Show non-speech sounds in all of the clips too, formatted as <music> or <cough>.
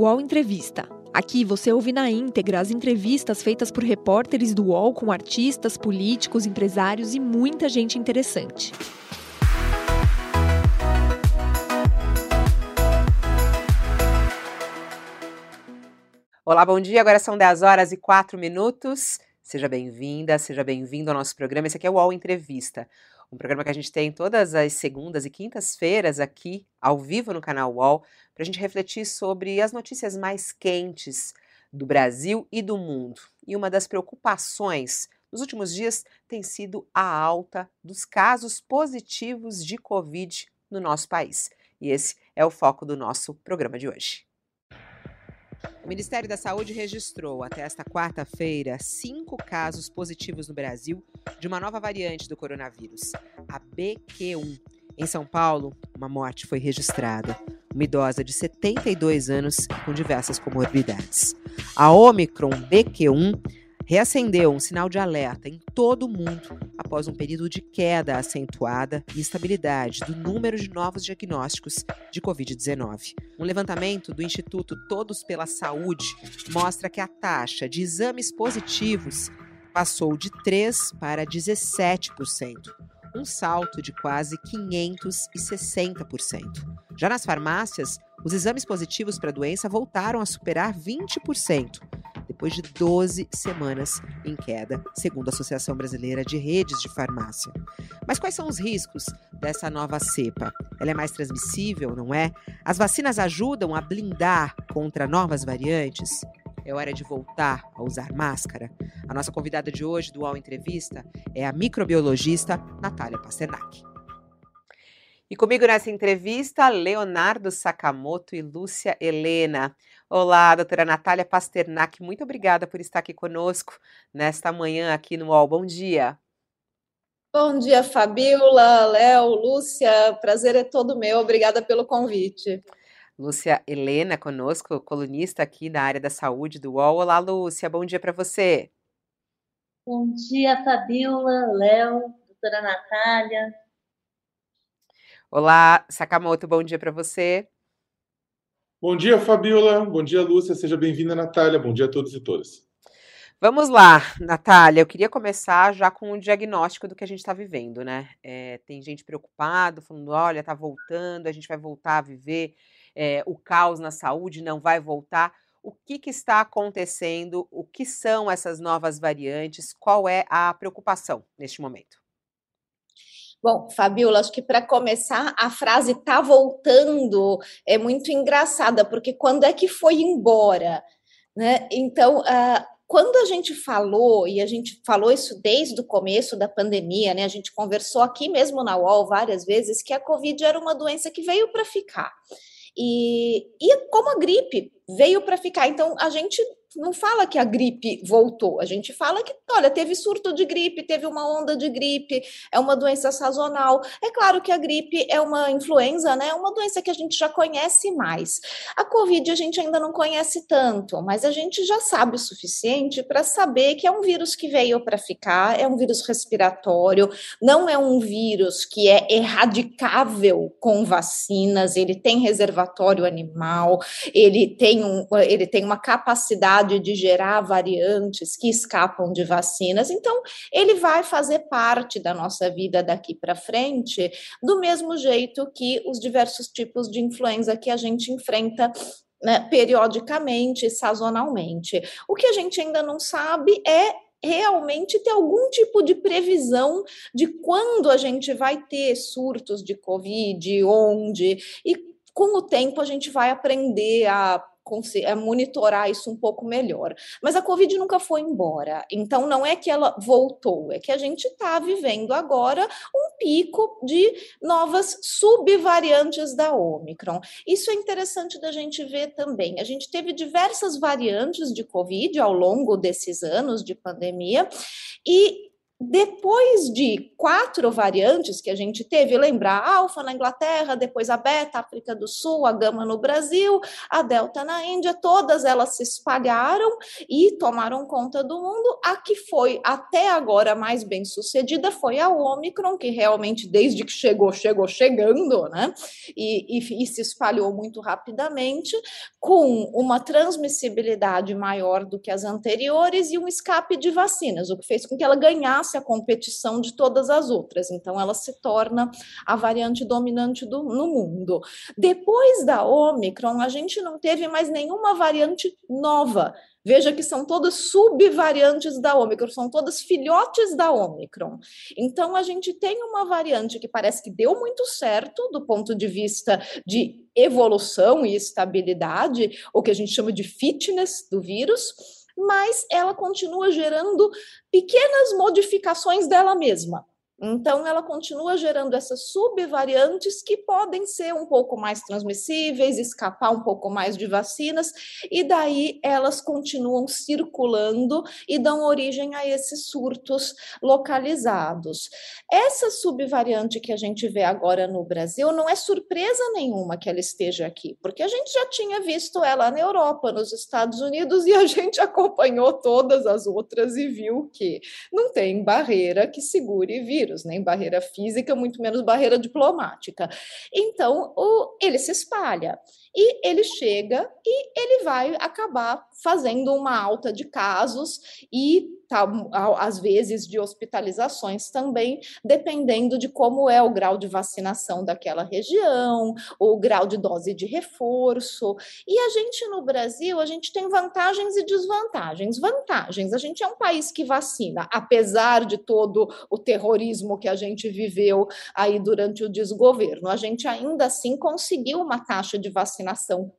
UOL Entrevista. Aqui você ouve na íntegra as entrevistas feitas por repórteres do UOL com artistas, políticos, empresários e muita gente interessante. Olá, bom dia. Agora são 10 horas e 4 minutos. Seja bem-vinda, seja bem-vindo ao nosso programa. Esse aqui é o UOL Entrevista, um programa que a gente tem todas as segundas e quintas-feiras aqui, ao vivo no canal UOL, para a gente refletir sobre as notícias mais quentes do Brasil e do mundo. E uma das preocupações nos últimos dias tem sido a alta dos casos positivos de Covid no nosso país. E esse é o foco do nosso programa de hoje. O Ministério da Saúde registrou até esta quarta-feira cinco casos positivos no Brasil de uma nova variante do coronavírus, a BQ1. Em São Paulo, uma morte foi registrada. Uma idosa de 72 anos com diversas comorbidades. A Omicron BQ1 reacendeu um sinal de alerta em todo o mundo após um período de queda acentuada e estabilidade do número de novos diagnósticos de Covid-19. Um levantamento do Instituto Todos pela Saúde mostra que a taxa de exames positivos passou de 3% para 17%, um salto de quase 560%. Já nas farmácias, os exames positivos para a doença voltaram a superar 20%, depois de 12 semanas em queda, segundo a Associação Brasileira de Redes de Farmácia. Mas quais são os riscos dessa nova cepa? Ela é mais transmissível, não é? As vacinas ajudam a blindar contra novas variantes? É hora de voltar a usar máscara? A nossa convidada de hoje do UOL Entrevista é a microbiologista Natália Pasternak. E comigo nessa entrevista, Leonardo Sakamoto e Lúcia Helena. Olá, doutora Natália Pasternak, muito obrigada por estar aqui conosco nesta manhã aqui no UOL. Bom dia. Bom dia, Fabiola, Léo, Lúcia, prazer é todo meu, obrigada pelo convite. Lúcia Helena conosco, colunista aqui na área da saúde do UOL. Olá, Lúcia, bom dia para você. Bom dia, Fabiola, Léo, doutora Natália. Olá, Sakamoto, bom dia para você. Bom dia, Fabiola. Bom dia, Lúcia. Seja bem-vinda, Natália. Bom dia a todos e todas. Vamos lá, Natália. Eu queria começar já com o diagnóstico do que a gente está vivendo, né? É, tem gente preocupada, falando: olha, está voltando, a gente vai voltar a viver é, o caos na saúde, não vai voltar. O que, que está acontecendo? O que são essas novas variantes? Qual é a preocupação neste momento? Bom, Fabiola, acho que para começar, a frase tá voltando é muito engraçada, porque quando é que foi embora? Né? Então, uh, quando a gente falou, e a gente falou isso desde o começo da pandemia, né? A gente conversou aqui mesmo na UOL várias vezes que a Covid era uma doença que veio para ficar. E, e como a gripe veio para ficar, então a gente não fala que a gripe voltou, a gente fala que, olha, teve surto de gripe, teve uma onda de gripe, é uma doença sazonal. É claro que a gripe é uma influenza, né? É uma doença que a gente já conhece mais. A Covid a gente ainda não conhece tanto, mas a gente já sabe o suficiente para saber que é um vírus que veio para ficar, é um vírus respiratório, não é um vírus que é erradicável com vacinas, ele tem reservatório animal, ele tem, um, ele tem uma capacidade capacidade de gerar variantes que escapam de vacinas. Então, ele vai fazer parte da nossa vida daqui para frente, do mesmo jeito que os diversos tipos de influenza que a gente enfrenta né, periodicamente, sazonalmente. O que a gente ainda não sabe é realmente ter algum tipo de previsão de quando a gente vai ter surtos de Covid, onde, e com o tempo a gente vai aprender a monitorar isso um pouco melhor. Mas a Covid nunca foi embora. Então, não é que ela voltou, é que a gente está vivendo agora um pico de novas subvariantes da Omicron. Isso é interessante da gente ver também. A gente teve diversas variantes de Covid ao longo desses anos de pandemia e depois de quatro variantes que a gente teve, lembrar a alfa na Inglaterra, depois a beta, África do Sul, a gama no Brasil, a delta na Índia, todas elas se espalharam e tomaram conta do mundo. A que foi até agora mais bem sucedida foi a Omicron, que realmente desde que chegou, chegou chegando, né? E, e, e se espalhou muito rapidamente, com uma transmissibilidade maior do que as anteriores e um escape de vacinas, o que fez com que ela ganhasse a competição de todas as outras. Então, ela se torna a variante dominante do, no mundo. Depois da Omicron, a gente não teve mais nenhuma variante nova. Veja que são todas subvariantes da Omicron, são todas filhotes da Omicron. Então, a gente tem uma variante que parece que deu muito certo do ponto de vista de evolução e estabilidade, o que a gente chama de fitness do vírus mas ela continua gerando pequenas modificações dela mesma. Então, ela continua gerando essas subvariantes que podem ser um pouco mais transmissíveis, escapar um pouco mais de vacinas, e daí elas continuam circulando e dão origem a esses surtos localizados. Essa subvariante que a gente vê agora no Brasil não é surpresa nenhuma que ela esteja aqui, porque a gente já tinha visto ela na Europa, nos Estados Unidos, e a gente <laughs> acompanhou todas as outras e viu que não tem barreira que segure vírus nem barreira física, muito menos barreira diplomática. Então, o, ele se espalha e ele chega e ele vai acabar fazendo uma alta de casos e tá, às vezes de hospitalizações também, dependendo de como é o grau de vacinação daquela região, o grau de dose de reforço. E a gente no Brasil, a gente tem vantagens e desvantagens. Vantagens, a gente é um país que vacina, apesar de todo o terrorismo que a gente viveu aí durante o desgoverno, a gente ainda assim conseguiu uma taxa de vacinação,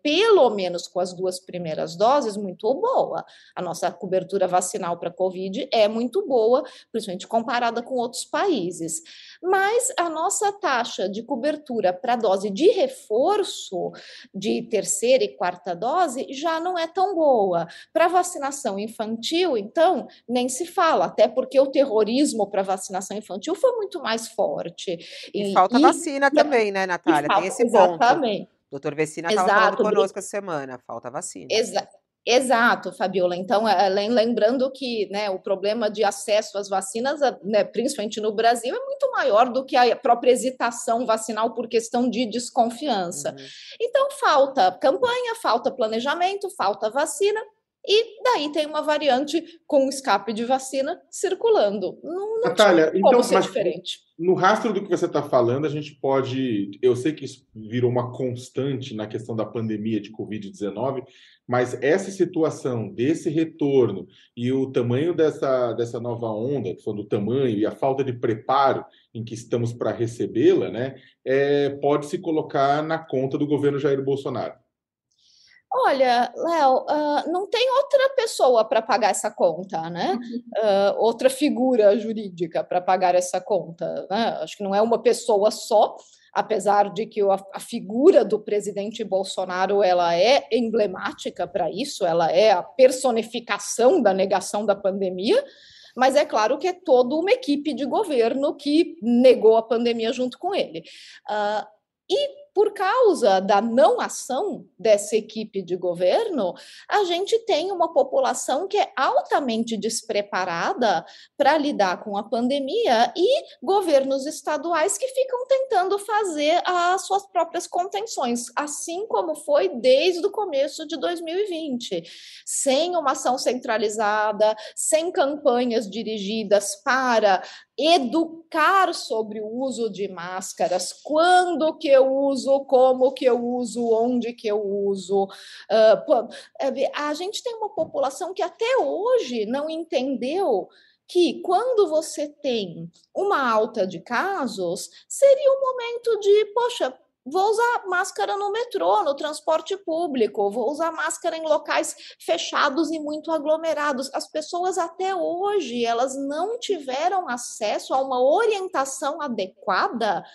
pelo menos com as duas primeiras doses, muito boa. A nossa cobertura vacinal para Covid é muito boa, principalmente comparada com outros países. Mas a nossa taxa de cobertura para dose de reforço, de terceira e quarta dose, já não é tão boa. Para vacinação infantil, então, nem se fala, até porque o terrorismo para vacinação infantil foi muito mais forte. E, e falta e, vacina e, também, né, Natália? Falta, Tem esse ponto. Exatamente. Doutor Vecina estava falando conosco essa semana, falta vacina. Exato. Exato, Fabiola. Então, é, lembrando que né, o problema de acesso às vacinas, né, principalmente no Brasil, é muito maior do que a própria hesitação vacinal por questão de desconfiança. Uhum. Então, falta campanha, falta planejamento, falta vacina, e daí tem uma variante com escape de vacina circulando. Não, não Natália, então, ser diferente. No rastro do que você está falando, a gente pode. Eu sei que isso virou uma constante na questão da pandemia de Covid-19, mas essa situação desse retorno e o tamanho dessa, dessa nova onda, que do tamanho e a falta de preparo em que estamos para recebê-la, né, é, pode se colocar na conta do governo Jair Bolsonaro. Olha, Léo, uh, não tem outra pessoa para pagar essa conta, né? Uh, outra figura jurídica para pagar essa conta. Né? Acho que não é uma pessoa só, apesar de que a, a figura do presidente Bolsonaro ela é emblemática para isso, ela é a personificação da negação da pandemia. Mas é claro que é toda uma equipe de governo que negou a pandemia junto com ele. Uh, e por causa da não ação dessa equipe de governo, a gente tem uma população que é altamente despreparada para lidar com a pandemia e governos estaduais que ficam tentando fazer as suas próprias contenções, assim como foi desde o começo de 2020, sem uma ação centralizada, sem campanhas dirigidas para educar sobre o uso de máscaras, quando que eu uso, como que eu uso, onde que eu uso. Uh, a gente tem uma população que até hoje não entendeu que quando você tem uma alta de casos, seria o momento de, poxa, Vou usar máscara no metrô, no transporte público, vou usar máscara em locais fechados e muito aglomerados. As pessoas até hoje, elas não tiveram acesso a uma orientação adequada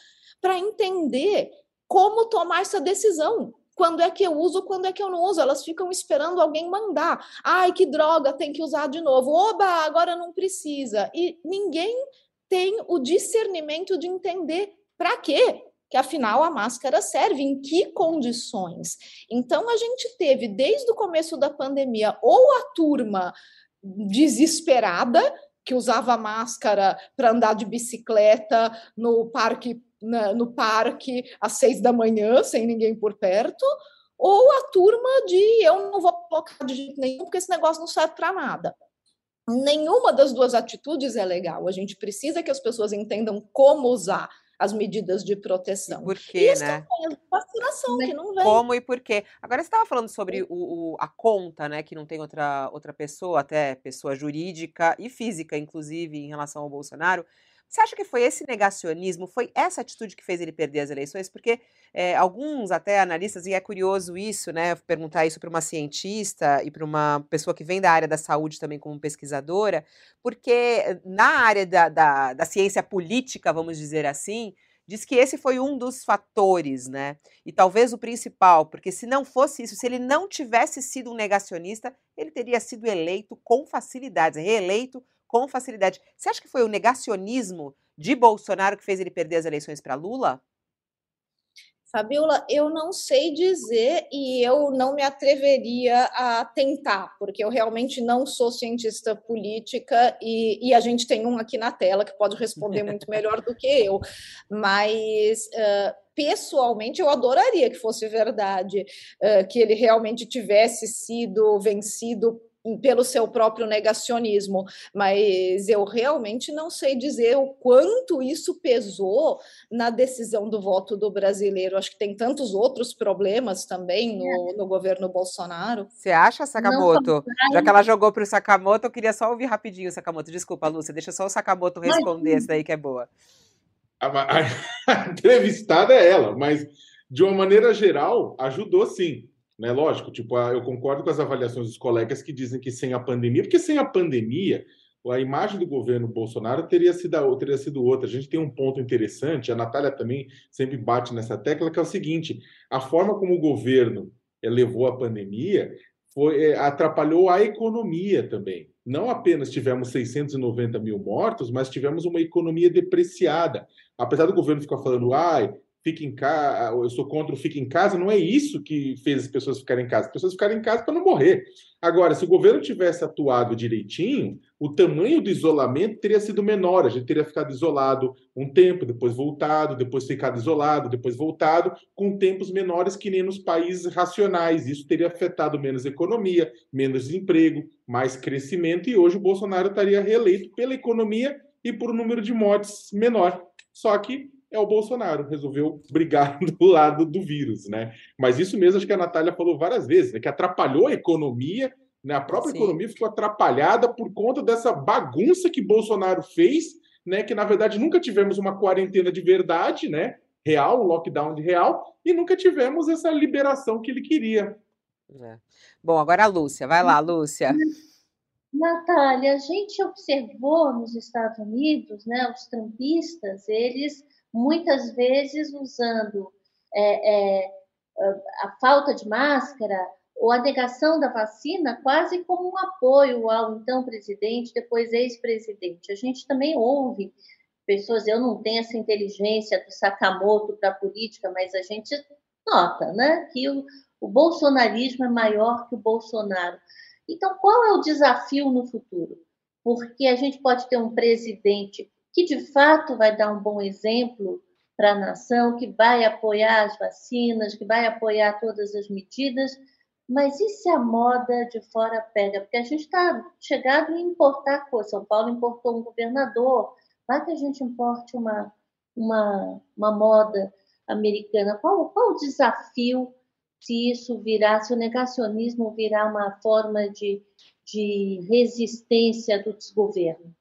para entender como tomar essa decisão quando é que eu uso, quando é que eu não uso. Elas ficam esperando alguém mandar. Ai, que droga, tem que usar de novo. Oba, agora não precisa. E ninguém tem o discernimento de entender para quê que afinal a máscara serve, em que condições. Então a gente teve desde o começo da pandemia ou a turma desesperada que usava máscara para andar de bicicleta no parque na, no parque às seis da manhã sem ninguém por perto, ou a turma de eu não vou colocar de jeito nenhum porque esse negócio não serve para nada. Nenhuma das duas atitudes é legal. A gente precisa que as pessoas entendam como usar as medidas de proteção. E por quê, e né? vacinação que não vem. Como e por quê? Agora você estava falando sobre o, o, a conta, né? Que não tem outra, outra pessoa, até pessoa jurídica e física, inclusive, em relação ao Bolsonaro. Você acha que foi esse negacionismo, foi essa atitude que fez ele perder as eleições? Porque é, alguns, até analistas, e é curioso isso, né? Perguntar isso para uma cientista e para uma pessoa que vem da área da saúde também como pesquisadora, porque na área da, da, da ciência política, vamos dizer assim, diz que esse foi um dos fatores, né? E talvez o principal, porque se não fosse isso, se ele não tivesse sido um negacionista, ele teria sido eleito com facilidades, reeleito com facilidade. Você acha que foi o negacionismo de Bolsonaro que fez ele perder as eleições para Lula? Fabiola, eu não sei dizer e eu não me atreveria a tentar, porque eu realmente não sou cientista política e, e a gente tem um aqui na tela que pode responder <laughs> muito melhor do que eu. Mas. Uh, pessoalmente eu adoraria que fosse verdade, que ele realmente tivesse sido vencido pelo seu próprio negacionismo, mas eu realmente não sei dizer o quanto isso pesou na decisão do voto do brasileiro. Acho que tem tantos outros problemas também no, no governo Bolsonaro. Você acha, Sakamoto? Já que ela jogou para o Sakamoto, eu queria só ouvir rapidinho, Sakamoto. Desculpa, Lúcia, deixa só o Sakamoto responder essa daí que é boa. A, a, <laughs> a entrevistada é ela, mas de uma maneira geral, ajudou sim né? Lógico, tipo, eu concordo com as avaliações dos colegas que dizem que sem a pandemia, porque sem a pandemia, a imagem do governo Bolsonaro teria sido, teria sido outra. A gente tem um ponto interessante, a Natália também sempre bate nessa tecla, que é o seguinte: a forma como o governo eh, levou a pandemia foi, eh, atrapalhou a economia também. Não apenas tivemos 690 mil mortos, mas tivemos uma economia depreciada. Apesar do governo ficar falando, ai, fique em casa, eu sou contra o fique em casa, não é isso que fez as pessoas ficarem em casa. As pessoas ficarem em casa para não morrer. Agora, se o governo tivesse atuado direitinho, o tamanho do isolamento teria sido menor. A gente teria ficado isolado um tempo, depois voltado, depois ficado isolado, depois voltado, com tempos menores que nem nos países racionais. Isso teria afetado menos economia, menos emprego, mais crescimento, e hoje o Bolsonaro estaria reeleito pela economia e por um número de mortes menor. Só que é o Bolsonaro, resolveu brigar <laughs> do lado do vírus, né? Mas isso mesmo acho que a Natália falou várias vezes, né? Que atrapalhou a economia, né? A própria Sim. economia ficou atrapalhada por conta dessa bagunça que Bolsonaro fez, né? Que na verdade nunca tivemos uma quarentena de verdade, né? Real, um lockdown de real, e nunca tivemos essa liberação que ele queria. É. Bom, agora a Lúcia, vai lá, Lúcia. Natália, a gente observou nos Estados Unidos, né, os trampistas, eles muitas vezes usando é, é, a falta de máscara ou a negação da vacina quase como um apoio ao então presidente, depois ex-presidente. A gente também ouve pessoas, eu não tenho essa inteligência do Sakamoto para a política, mas a gente nota né, que o, o bolsonarismo é maior que o Bolsonaro. Então, qual é o desafio no futuro? Porque a gente pode ter um presidente que de fato vai dar um bom exemplo para a nação, que vai apoiar as vacinas, que vai apoiar todas as medidas, mas e se a moda de fora pega? Porque a gente está chegado em importar coisa. São Paulo importou um governador, vai que a gente importe uma, uma, uma moda americana. Qual, qual o desafio se isso virar, se o negacionismo virar uma forma de, de resistência do desgoverno?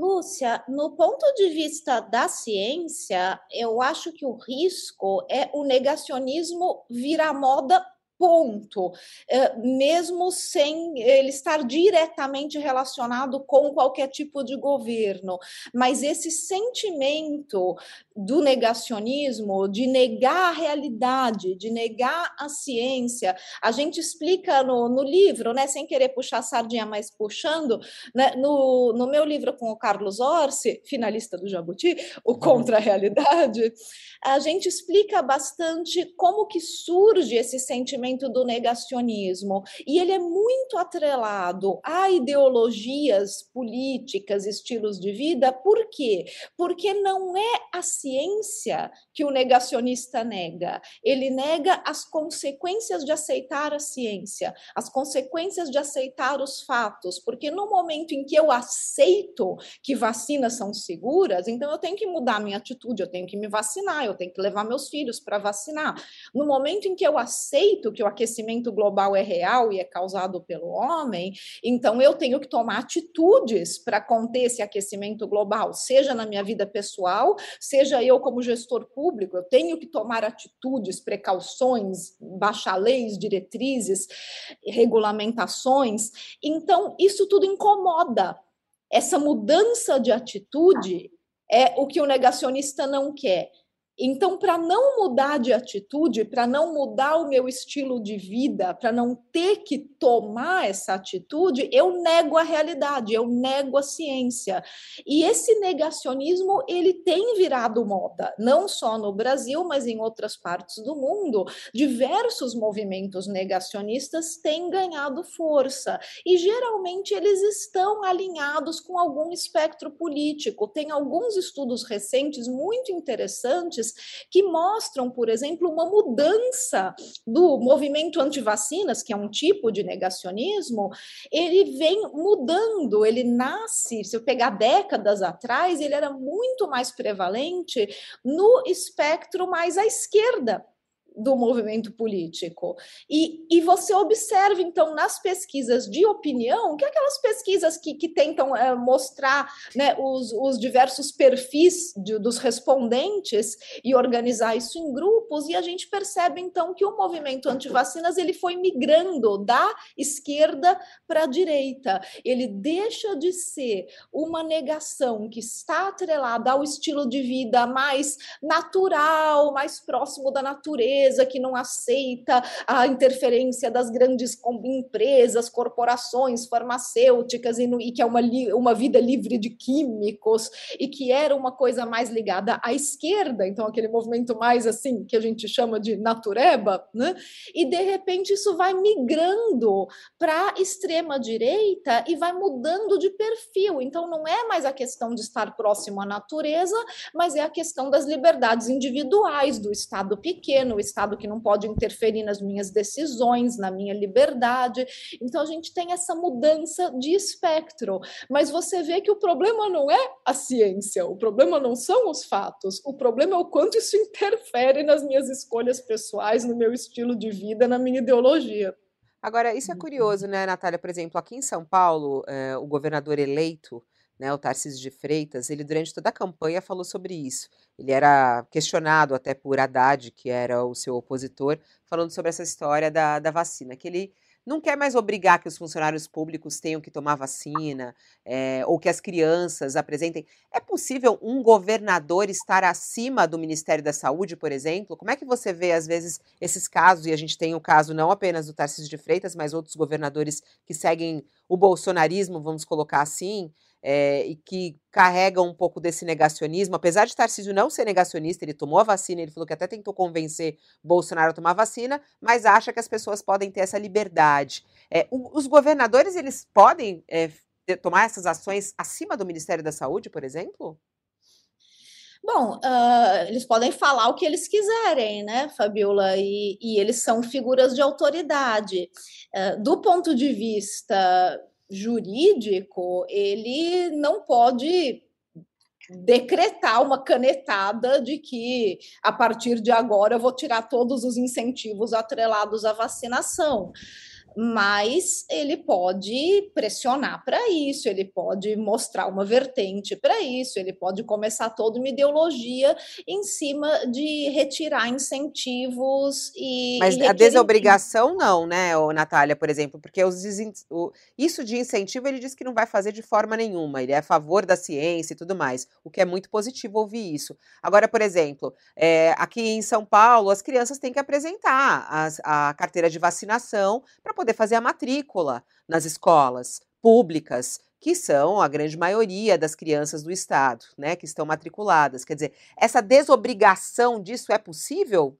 Lúcia, no ponto de vista da ciência, eu acho que o risco é o negacionismo virar moda ponto, eh, mesmo sem ele estar diretamente relacionado com qualquer tipo de governo. Mas esse sentimento do negacionismo, de negar a realidade, de negar a ciência, a gente explica no, no livro, né, sem querer puxar a sardinha, mas puxando, né, no, no meu livro com o Carlos Orsi, finalista do Jabuti, o Contra a Realidade, a gente explica bastante como que surge esse sentimento do negacionismo. E ele é muito atrelado a ideologias políticas, estilos de vida, por quê? Porque não é a ciência que o negacionista nega, ele nega as consequências de aceitar a ciência, as consequências de aceitar os fatos, porque no momento em que eu aceito que vacinas são seguras, então eu tenho que mudar minha atitude, eu tenho que me vacinar, eu tenho que levar meus filhos para vacinar. No momento em que eu aceito que o aquecimento global é real e é causado pelo homem, então eu tenho que tomar atitudes para conter esse aquecimento global, seja na minha vida pessoal, seja eu como gestor público, eu tenho que tomar atitudes, precauções, baixar leis, diretrizes, regulamentações. Então, isso tudo incomoda. Essa mudança de atitude é o que o negacionista não quer. Então, para não mudar de atitude, para não mudar o meu estilo de vida, para não ter que tomar essa atitude, eu nego a realidade, eu nego a ciência. E esse negacionismo, ele tem virado moda, não só no Brasil, mas em outras partes do mundo. Diversos movimentos negacionistas têm ganhado força e geralmente eles estão alinhados com algum espectro político. Tem alguns estudos recentes muito interessantes que mostram, por exemplo, uma mudança do movimento anti-vacinas, que é um tipo de negacionismo, ele vem mudando, ele nasce, se eu pegar décadas atrás, ele era muito mais prevalente no espectro mais à esquerda do movimento político. E, e você observa, então, nas pesquisas de opinião, que aquelas pesquisas que, que tentam é, mostrar né, os, os diversos perfis de, dos respondentes e organizar isso em grupos, e a gente percebe, então, que o movimento anti-vacinas ele foi migrando da esquerda para a direita. Ele deixa de ser uma negação que está atrelada ao estilo de vida mais natural, mais próximo da natureza, empresa que não aceita a interferência das grandes empresas, corporações farmacêuticas e, no, e que é uma, uma vida livre de químicos e que era uma coisa mais ligada à esquerda, então aquele movimento mais assim que a gente chama de natureba, né? E de repente isso vai migrando para extrema direita e vai mudando de perfil. Então não é mais a questão de estar próximo à natureza, mas é a questão das liberdades individuais do Estado pequeno, Estado que não pode interferir nas minhas decisões, na minha liberdade. Então a gente tem essa mudança de espectro, mas você vê que o problema não é a ciência, o problema não são os fatos, o problema é o quanto isso interfere nas minhas escolhas pessoais, no meu estilo de vida, na minha ideologia. Agora, isso é curioso, né, Natália? Por exemplo, aqui em São Paulo, eh, o governador eleito né, o Tarcísio de Freitas, ele durante toda a campanha falou sobre isso. Ele era questionado até por Haddad, que era o seu opositor, falando sobre essa história da, da vacina, que ele não quer mais obrigar que os funcionários públicos tenham que tomar vacina, é, ou que as crianças apresentem. É possível um governador estar acima do Ministério da Saúde, por exemplo? Como é que você vê, às vezes, esses casos, e a gente tem o caso não apenas do Tarcísio de Freitas, mas outros governadores que seguem o bolsonarismo, vamos colocar assim, é, e que carrega um pouco desse negacionismo, apesar de Tarcísio não ser negacionista, ele tomou a vacina, ele falou que até tentou convencer Bolsonaro a tomar a vacina, mas acha que as pessoas podem ter essa liberdade. É, os governadores, eles podem é, tomar essas ações acima do Ministério da Saúde, por exemplo? Bom, uh, eles podem falar o que eles quiserem, né, Fabiola? E, e eles são figuras de autoridade. Uh, do ponto de vista jurídico, ele não pode decretar uma canetada de que a partir de agora eu vou tirar todos os incentivos atrelados à vacinação. Mas ele pode pressionar para isso, ele pode mostrar uma vertente para isso, ele pode começar toda uma ideologia em cima de retirar incentivos e. Mas e a desobrigação não, né, Natália, por exemplo, porque os o, isso de incentivo ele diz que não vai fazer de forma nenhuma, ele é a favor da ciência e tudo mais, o que é muito positivo ouvir isso. Agora, por exemplo, é, aqui em São Paulo, as crianças têm que apresentar as, a carteira de vacinação para poder fazer a matrícula nas escolas públicas, que são a grande maioria das crianças do estado, né, que estão matriculadas. Quer dizer, essa desobrigação disso é possível?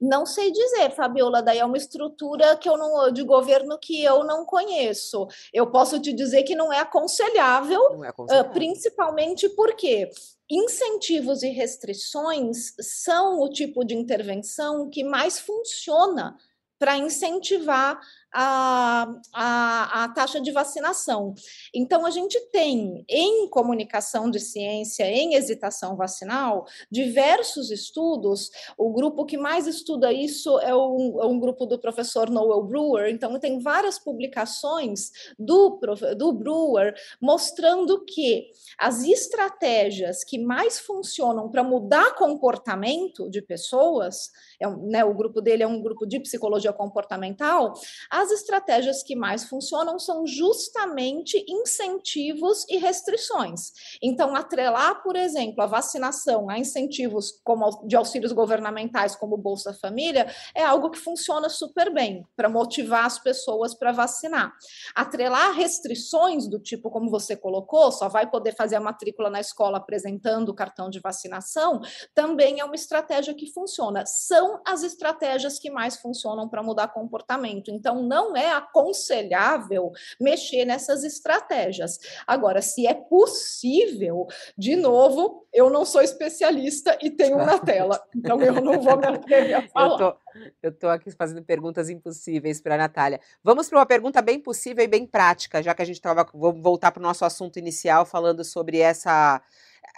Não sei dizer, Fabiola, daí é uma estrutura que eu não de governo que eu não conheço. Eu posso te dizer que não é aconselhável, não é aconselhável. Principalmente porque incentivos e restrições são o tipo de intervenção que mais funciona para incentivar a, a, a, taxa de vacinação. Então, a gente tem em comunicação de ciência, em hesitação vacinal, diversos estudos. O grupo que mais estuda isso é um, é um grupo do professor Noel Brewer. Então, tem várias publicações do, do Brewer mostrando que as estratégias que mais funcionam para mudar comportamento de pessoas, é, né, o grupo dele é um grupo de psicologia comportamental, as estratégias que mais funcionam são justamente incentivos e restrições. Então, atrelar, por exemplo, a vacinação a incentivos como de auxílios governamentais, como Bolsa Família, é algo que funciona super bem para motivar as pessoas para vacinar. Atrelar restrições do tipo como você colocou, só vai poder fazer a matrícula na escola apresentando o cartão de vacinação, também é uma estratégia que funciona. São as estratégias que mais funcionam para mudar comportamento. Então, não é aconselhável mexer nessas estratégias. Agora, se é possível, de novo, eu não sou especialista e tenho na tela, então eu não vou me atrever a <laughs> falar. Eu estou aqui fazendo perguntas impossíveis para a Natália. Vamos para uma pergunta bem possível e bem prática, já que a gente estava. Vamos voltar para o nosso assunto inicial, falando sobre essa.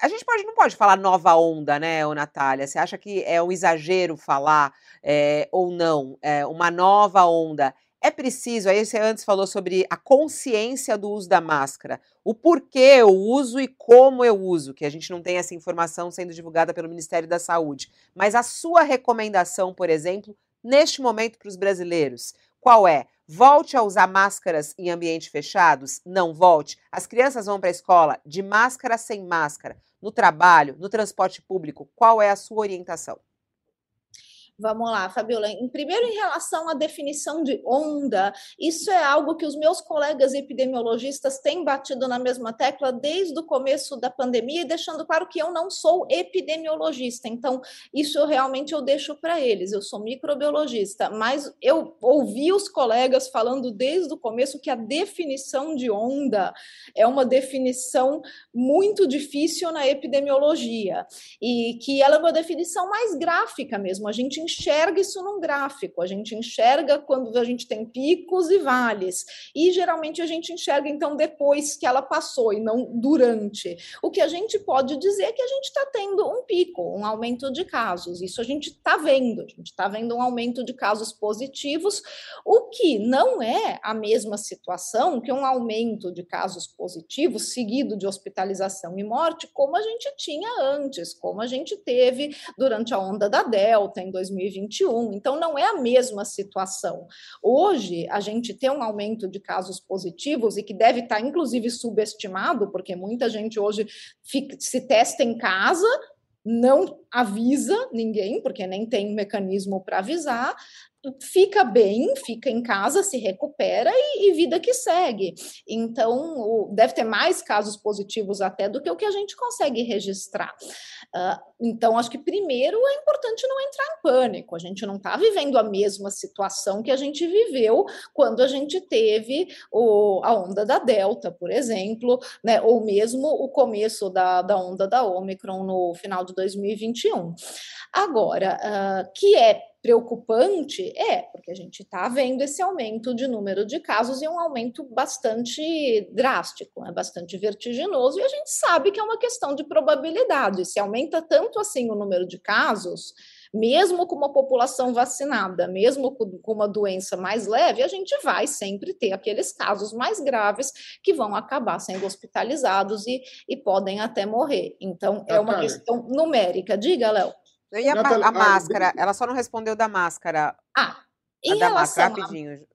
A gente pode, não pode falar nova onda, né, Natália? Você acha que é um exagero falar é, ou não? É, uma nova onda é preciso, aí você antes falou sobre a consciência do uso da máscara, o porquê eu uso e como eu uso, que a gente não tem essa informação sendo divulgada pelo Ministério da Saúde. Mas a sua recomendação, por exemplo, neste momento para os brasileiros, qual é? Volte a usar máscaras em ambientes fechados? Não volte. As crianças vão para a escola de máscara sem máscara, no trabalho, no transporte público. Qual é a sua orientação? Vamos lá, Fabiola. Em primeiro, em relação à definição de onda, isso é algo que os meus colegas epidemiologistas têm batido na mesma tecla desde o começo da pandemia, deixando claro que eu não sou epidemiologista. Então, isso realmente eu deixo para eles. Eu sou microbiologista, mas eu ouvi os colegas falando desde o começo que a definição de onda é uma definição muito difícil na epidemiologia e que ela é uma definição mais gráfica mesmo. A gente enxerga isso num gráfico, a gente enxerga quando a gente tem picos e vales, e geralmente a gente enxerga então depois que ela passou e não durante. O que a gente pode dizer é que a gente está tendo um pico, um aumento de casos, isso a gente está vendo, a gente está vendo um aumento de casos positivos, o que não é a mesma situação que um aumento de casos positivos seguido de hospitalização e morte, como a gente tinha antes, como a gente teve durante a onda da Delta em 2000 2021. Então, não é a mesma situação. Hoje, a gente tem um aumento de casos positivos e que deve estar, inclusive, subestimado, porque muita gente hoje fica, se testa em casa não avisa ninguém, porque nem tem mecanismo para avisar, fica bem, fica em casa, se recupera e, e, vida que segue. Então, o, deve ter mais casos positivos até do que o que a gente consegue registrar. Uh, então, acho que primeiro é importante não entrar em pânico. A gente não está vivendo a mesma situação que a gente viveu quando a gente teve o, a onda da Delta, por exemplo, né, ou mesmo o começo da, da onda da Omicron no final de 2021. Agora, uh, que é preocupante? É, porque a gente está vendo esse aumento de número de casos e um aumento bastante drástico, né, bastante vertiginoso, e a gente sabe que é uma questão de probabilidade. Se aumenta tanto assim o número de casos, Mesmo com uma população vacinada, mesmo com uma doença mais leve, a gente vai sempre ter aqueles casos mais graves que vão acabar sendo hospitalizados e, e podem até morrer. Então, é uma questão numérica. Diga, Léo. E a, a, a máscara? Ela só não respondeu da máscara. Ah, em relação máscara, rapidinho.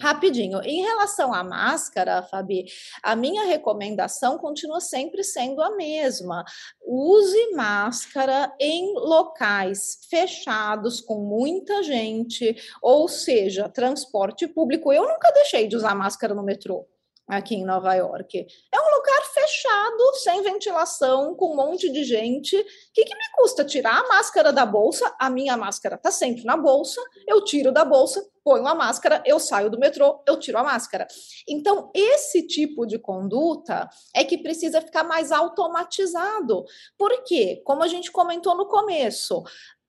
Rapidinho, em relação à máscara, Fabi, a minha recomendação continua sempre sendo a mesma. Use máscara em locais fechados, com muita gente, ou seja, transporte público. Eu nunca deixei de usar máscara no metrô aqui em Nova York. É um lugar fechado, sem ventilação, com um monte de gente. O que, que me custa tirar a máscara da bolsa? A minha máscara está sempre na bolsa, eu tiro da bolsa, ponho a máscara, eu saio do metrô, eu tiro a máscara. Então, esse tipo de conduta é que precisa ficar mais automatizado. Por quê? Como a gente comentou no começo,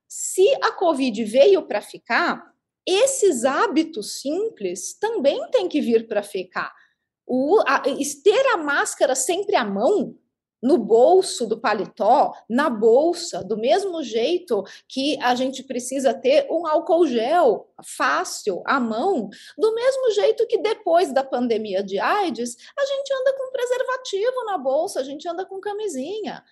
se a Covid veio para ficar, esses hábitos simples também têm que vir para ficar o, a, ter a máscara sempre à mão, no bolso do paletó, na bolsa, do mesmo jeito que a gente precisa ter um álcool gel fácil à mão, do mesmo jeito que depois da pandemia de AIDS, a gente anda com preservativo na bolsa, a gente anda com camisinha.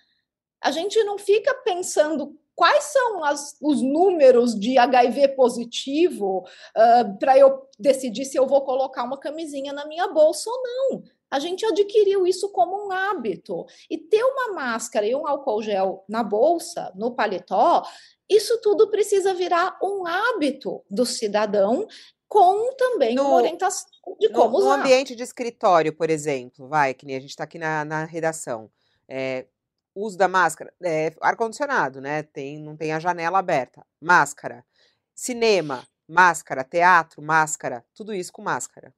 A gente não fica pensando quais são as, os números de HIV positivo uh, para eu decidir se eu vou colocar uma camisinha na minha bolsa ou não. A gente adquiriu isso como um hábito. E ter uma máscara e um álcool gel na bolsa, no paletó, isso tudo precisa virar um hábito do cidadão com também no, uma orientação de como no, usar. No ambiente de escritório, por exemplo, vai, que nem a gente está aqui na, na redação. É, uso da máscara, é, ar-condicionado, né? Tem, não tem a janela aberta. Máscara. Cinema, máscara. Teatro, máscara. Tudo isso com máscara.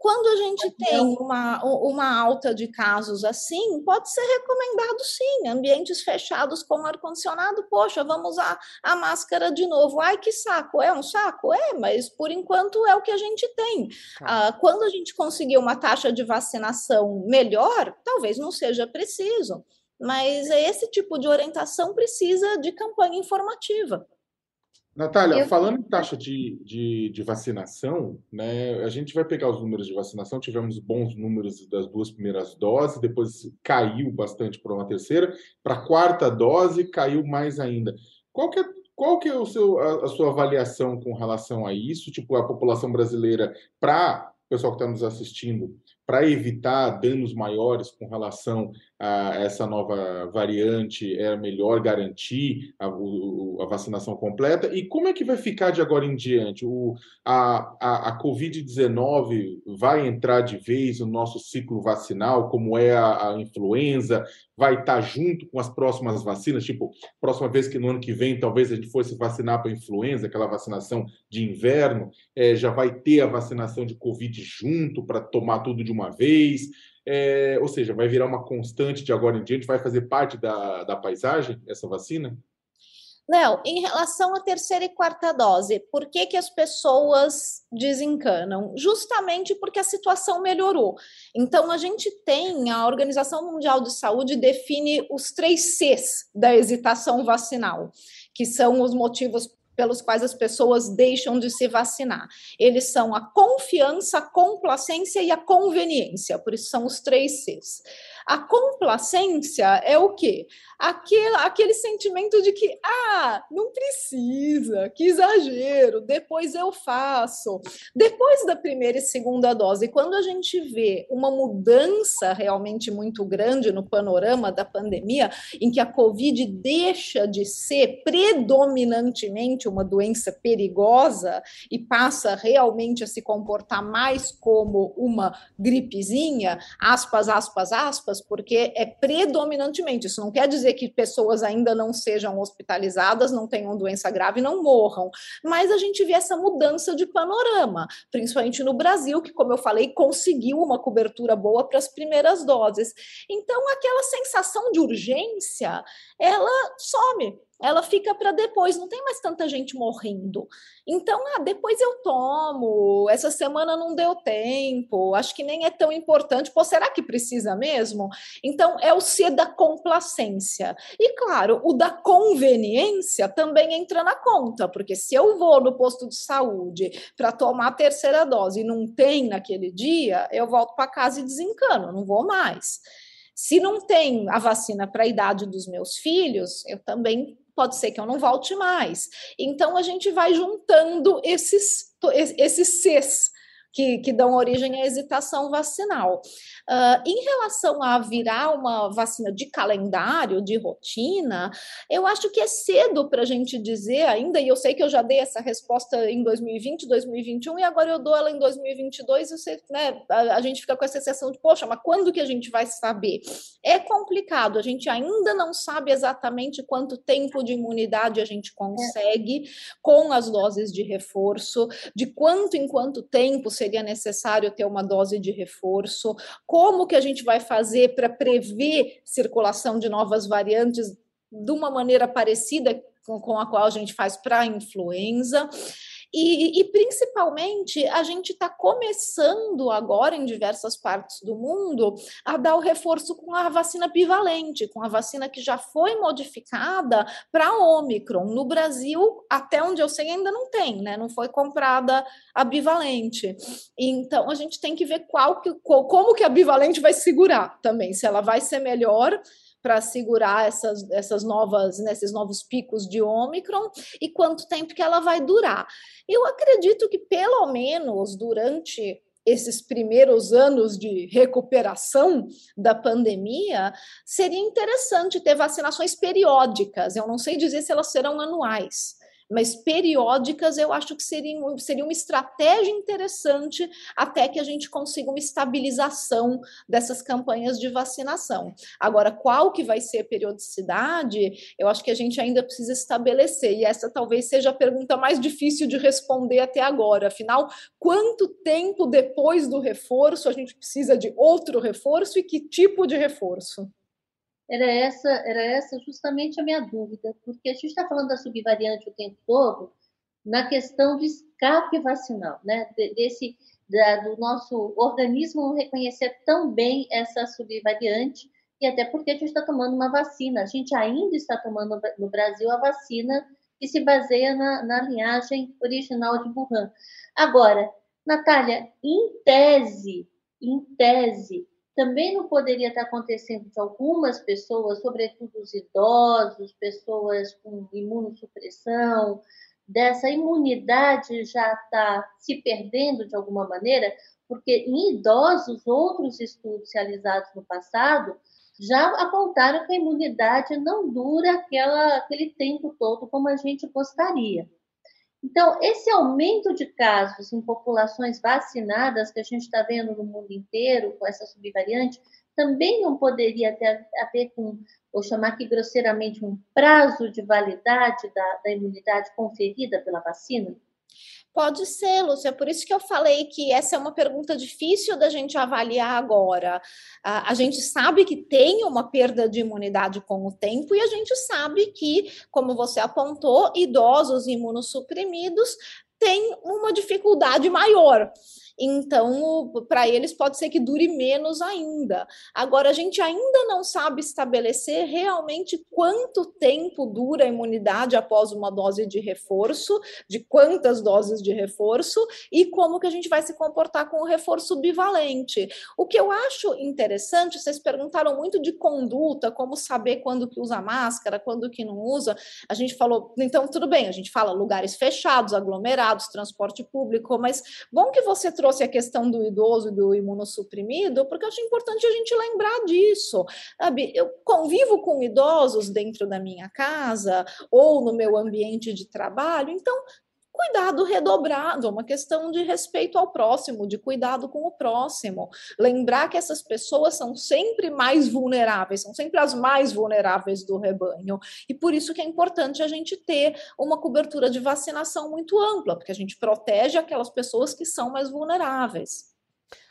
Quando a gente tem uma, uma alta de casos assim, pode ser recomendado sim, ambientes fechados com ar-condicionado, poxa, vamos usar a máscara de novo. Ai, que saco! É um saco? É, mas por enquanto é o que a gente tem. Tá. Ah, quando a gente conseguir uma taxa de vacinação melhor, talvez não seja preciso mas esse tipo de orientação precisa de campanha informativa. Natália, eu... falando em taxa de, de, de, vacinação, né, a gente vai pegar os números de vacinação, tivemos bons números das duas primeiras doses, depois caiu bastante para uma terceira, para a quarta dose caiu mais ainda. Qual que é, qual que é o seu, a, a sua avaliação com relação a isso? Tipo, a população brasileira, para o pessoal que está nos assistindo, para evitar danos maiores com relação a essa nova variante, é melhor garantir a, a, vacinação completa? E como é que vai ficar de agora em diante? O, a a, a Covid-19 vai entrar de vez no nosso ciclo vacinal, como é a, a influenza? Vai estar junto com as próximas vacinas? Tipo, próxima vez que no ano que vem talvez a gente fosse vacinar para influenza, aquela vacinação de inverno, é, já vai ter a vacinação de Covid junto para tomar tudo de uma vez? É, ou seja, vai virar uma constante de agora em diante, vai fazer parte da, da paisagem essa vacina? Léo, em relação à terceira e quarta dose, por que, que as pessoas desencanam? Justamente porque a situação melhorou. Então, a gente tem, a Organização Mundial de Saúde define os três Cs da hesitação vacinal, que são os motivos pelos quais as pessoas deixam de se vacinar. Eles são a confiança, a complacência e a conveniência, por isso são os três Cs. A complacência é o quê? Aquele, aquele sentimento de que, ah, não precisa, que exagero, depois eu faço. Depois da primeira e segunda dose, quando a gente vê uma mudança realmente muito grande no panorama da pandemia, em que a Covid deixa de ser predominantemente uma doença perigosa e passa realmente a se comportar mais como uma gripezinha, aspas, aspas, aspas, porque é predominantemente, isso não quer dizer que pessoas ainda não sejam hospitalizadas, não tenham doença grave, não morram, mas a gente vê essa mudança de panorama, principalmente no Brasil, que, como eu falei, conseguiu uma cobertura boa para as primeiras doses. Então, aquela sensação de urgência, ela some ela fica para depois, não tem mais tanta gente morrendo. Então, ah, depois eu tomo, essa semana não deu tempo, acho que nem é tão importante. Pô, será que precisa mesmo? Então, é o C da complacência. E claro, o da conveniência também entra na conta, porque se eu vou no posto de saúde para tomar a terceira dose e não tem naquele dia, eu volto para casa e desencano, não vou mais. Se não tem a vacina para a idade dos meus filhos, eu também pode ser que eu não volte mais. Então a gente vai juntando esses esses Cs que, que dão origem à hesitação vacinal. Uh, em relação a virar uma vacina de calendário, de rotina, eu acho que é cedo para a gente dizer ainda, e eu sei que eu já dei essa resposta em 2020, 2021, e agora eu dou ela em 2022, e né, a, a gente fica com essa sensação de, poxa, mas quando que a gente vai saber? É complicado, a gente ainda não sabe exatamente quanto tempo de imunidade a gente consegue com as doses de reforço, de quanto em quanto tempo seria necessário ter uma dose de reforço, como que a gente vai fazer para prever circulação de novas variantes de uma maneira parecida com, a qual a gente faz para a influenza. E, e, principalmente, a gente está começando agora em diversas partes do mundo a dar o reforço com a vacina bivalente, com a vacina que já foi modificada para Ômicron. No Brasil, até onde eu sei, ainda não tem, né? Não foi comprada a bivalente. Então, a gente tem que ver qual que, como que a bivalente vai segurar também, se ela vai ser melhor para segurar essas, essas novas, né, novos picos de Ômicron e quanto tempo que ela vai durar. Eu acredito que pelo menos durante esses primeiros anos de recuperação da pandemia, seria interessante ter vacinações periódicas. Eu não sei dizer se elas serão anuais, mas periódicas eu acho que seria, seria uma estratégia interessante até que a gente consiga uma estabilização dessas campanhas de vacinação. Agora, qual que vai ser a periodicidade, eu acho que a gente ainda precisa estabelecer, e essa talvez seja a pergunta mais difícil de responder até agora. Afinal, quanto tempo depois do reforço a gente precisa de outro reforço e que tipo de reforço? Era essa, era essa justamente a minha dúvida, porque a gente está falando da subvariante o tempo todo na questão do escape vacinal, né? Desse da, do nosso organismo reconhecer tão bem essa subvariante e até porque a gente está tomando uma vacina. A gente ainda está tomando no Brasil a vacina que se baseia na, na linhagem original de Wuhan. Agora, Natália, em tese, em tese, também não poderia estar acontecendo de algumas pessoas, sobretudo os idosos, pessoas com imunossupressão, dessa imunidade já está se perdendo de alguma maneira, porque em idosos, outros estudos realizados no passado já apontaram que a imunidade não dura aquela, aquele tempo todo como a gente gostaria. Então, esse aumento de casos em populações vacinadas que a gente está vendo no mundo inteiro com essa subvariante, também não poderia ter a ver com, vou chamar aqui grosseiramente, um prazo de validade da, da imunidade conferida pela vacina? Pode ser, Lúcia, por isso que eu falei que essa é uma pergunta difícil da gente avaliar agora. A, gente sabe que tem uma perda de imunidade com o tempo, e a gente sabe que, como você apontou, idosos imunossuprimidos têm uma dificuldade maior. Então, para eles pode ser que dure menos ainda. Agora, a gente ainda não sabe estabelecer realmente quanto tempo dura a imunidade após uma dose de reforço, de quantas doses de reforço e como que a gente vai se comportar com o reforço bivalente. O que eu acho interessante, vocês perguntaram muito de conduta, como saber quando que usa máscara, quando que não usa. A gente falou, então tudo bem, a gente fala lugares fechados, aglomerados, transporte público, mas bom que você trouxe trouxe a questão do idoso e do imunossuprimido, porque eu acho importante a gente lembrar disso. Sabe? Eu convivo com idosos dentro da minha casa ou no meu ambiente de trabalho, então cuidado redobrado, uma questão de respeito ao próximo, de cuidado com o próximo. Lembrar que essas pessoas são sempre mais vulneráveis, são sempre as mais vulneráveis do rebanho. E por isso que é importante a gente ter uma cobertura de vacinação muito ampla, porque a gente protege aquelas pessoas que são mais vulneráveis.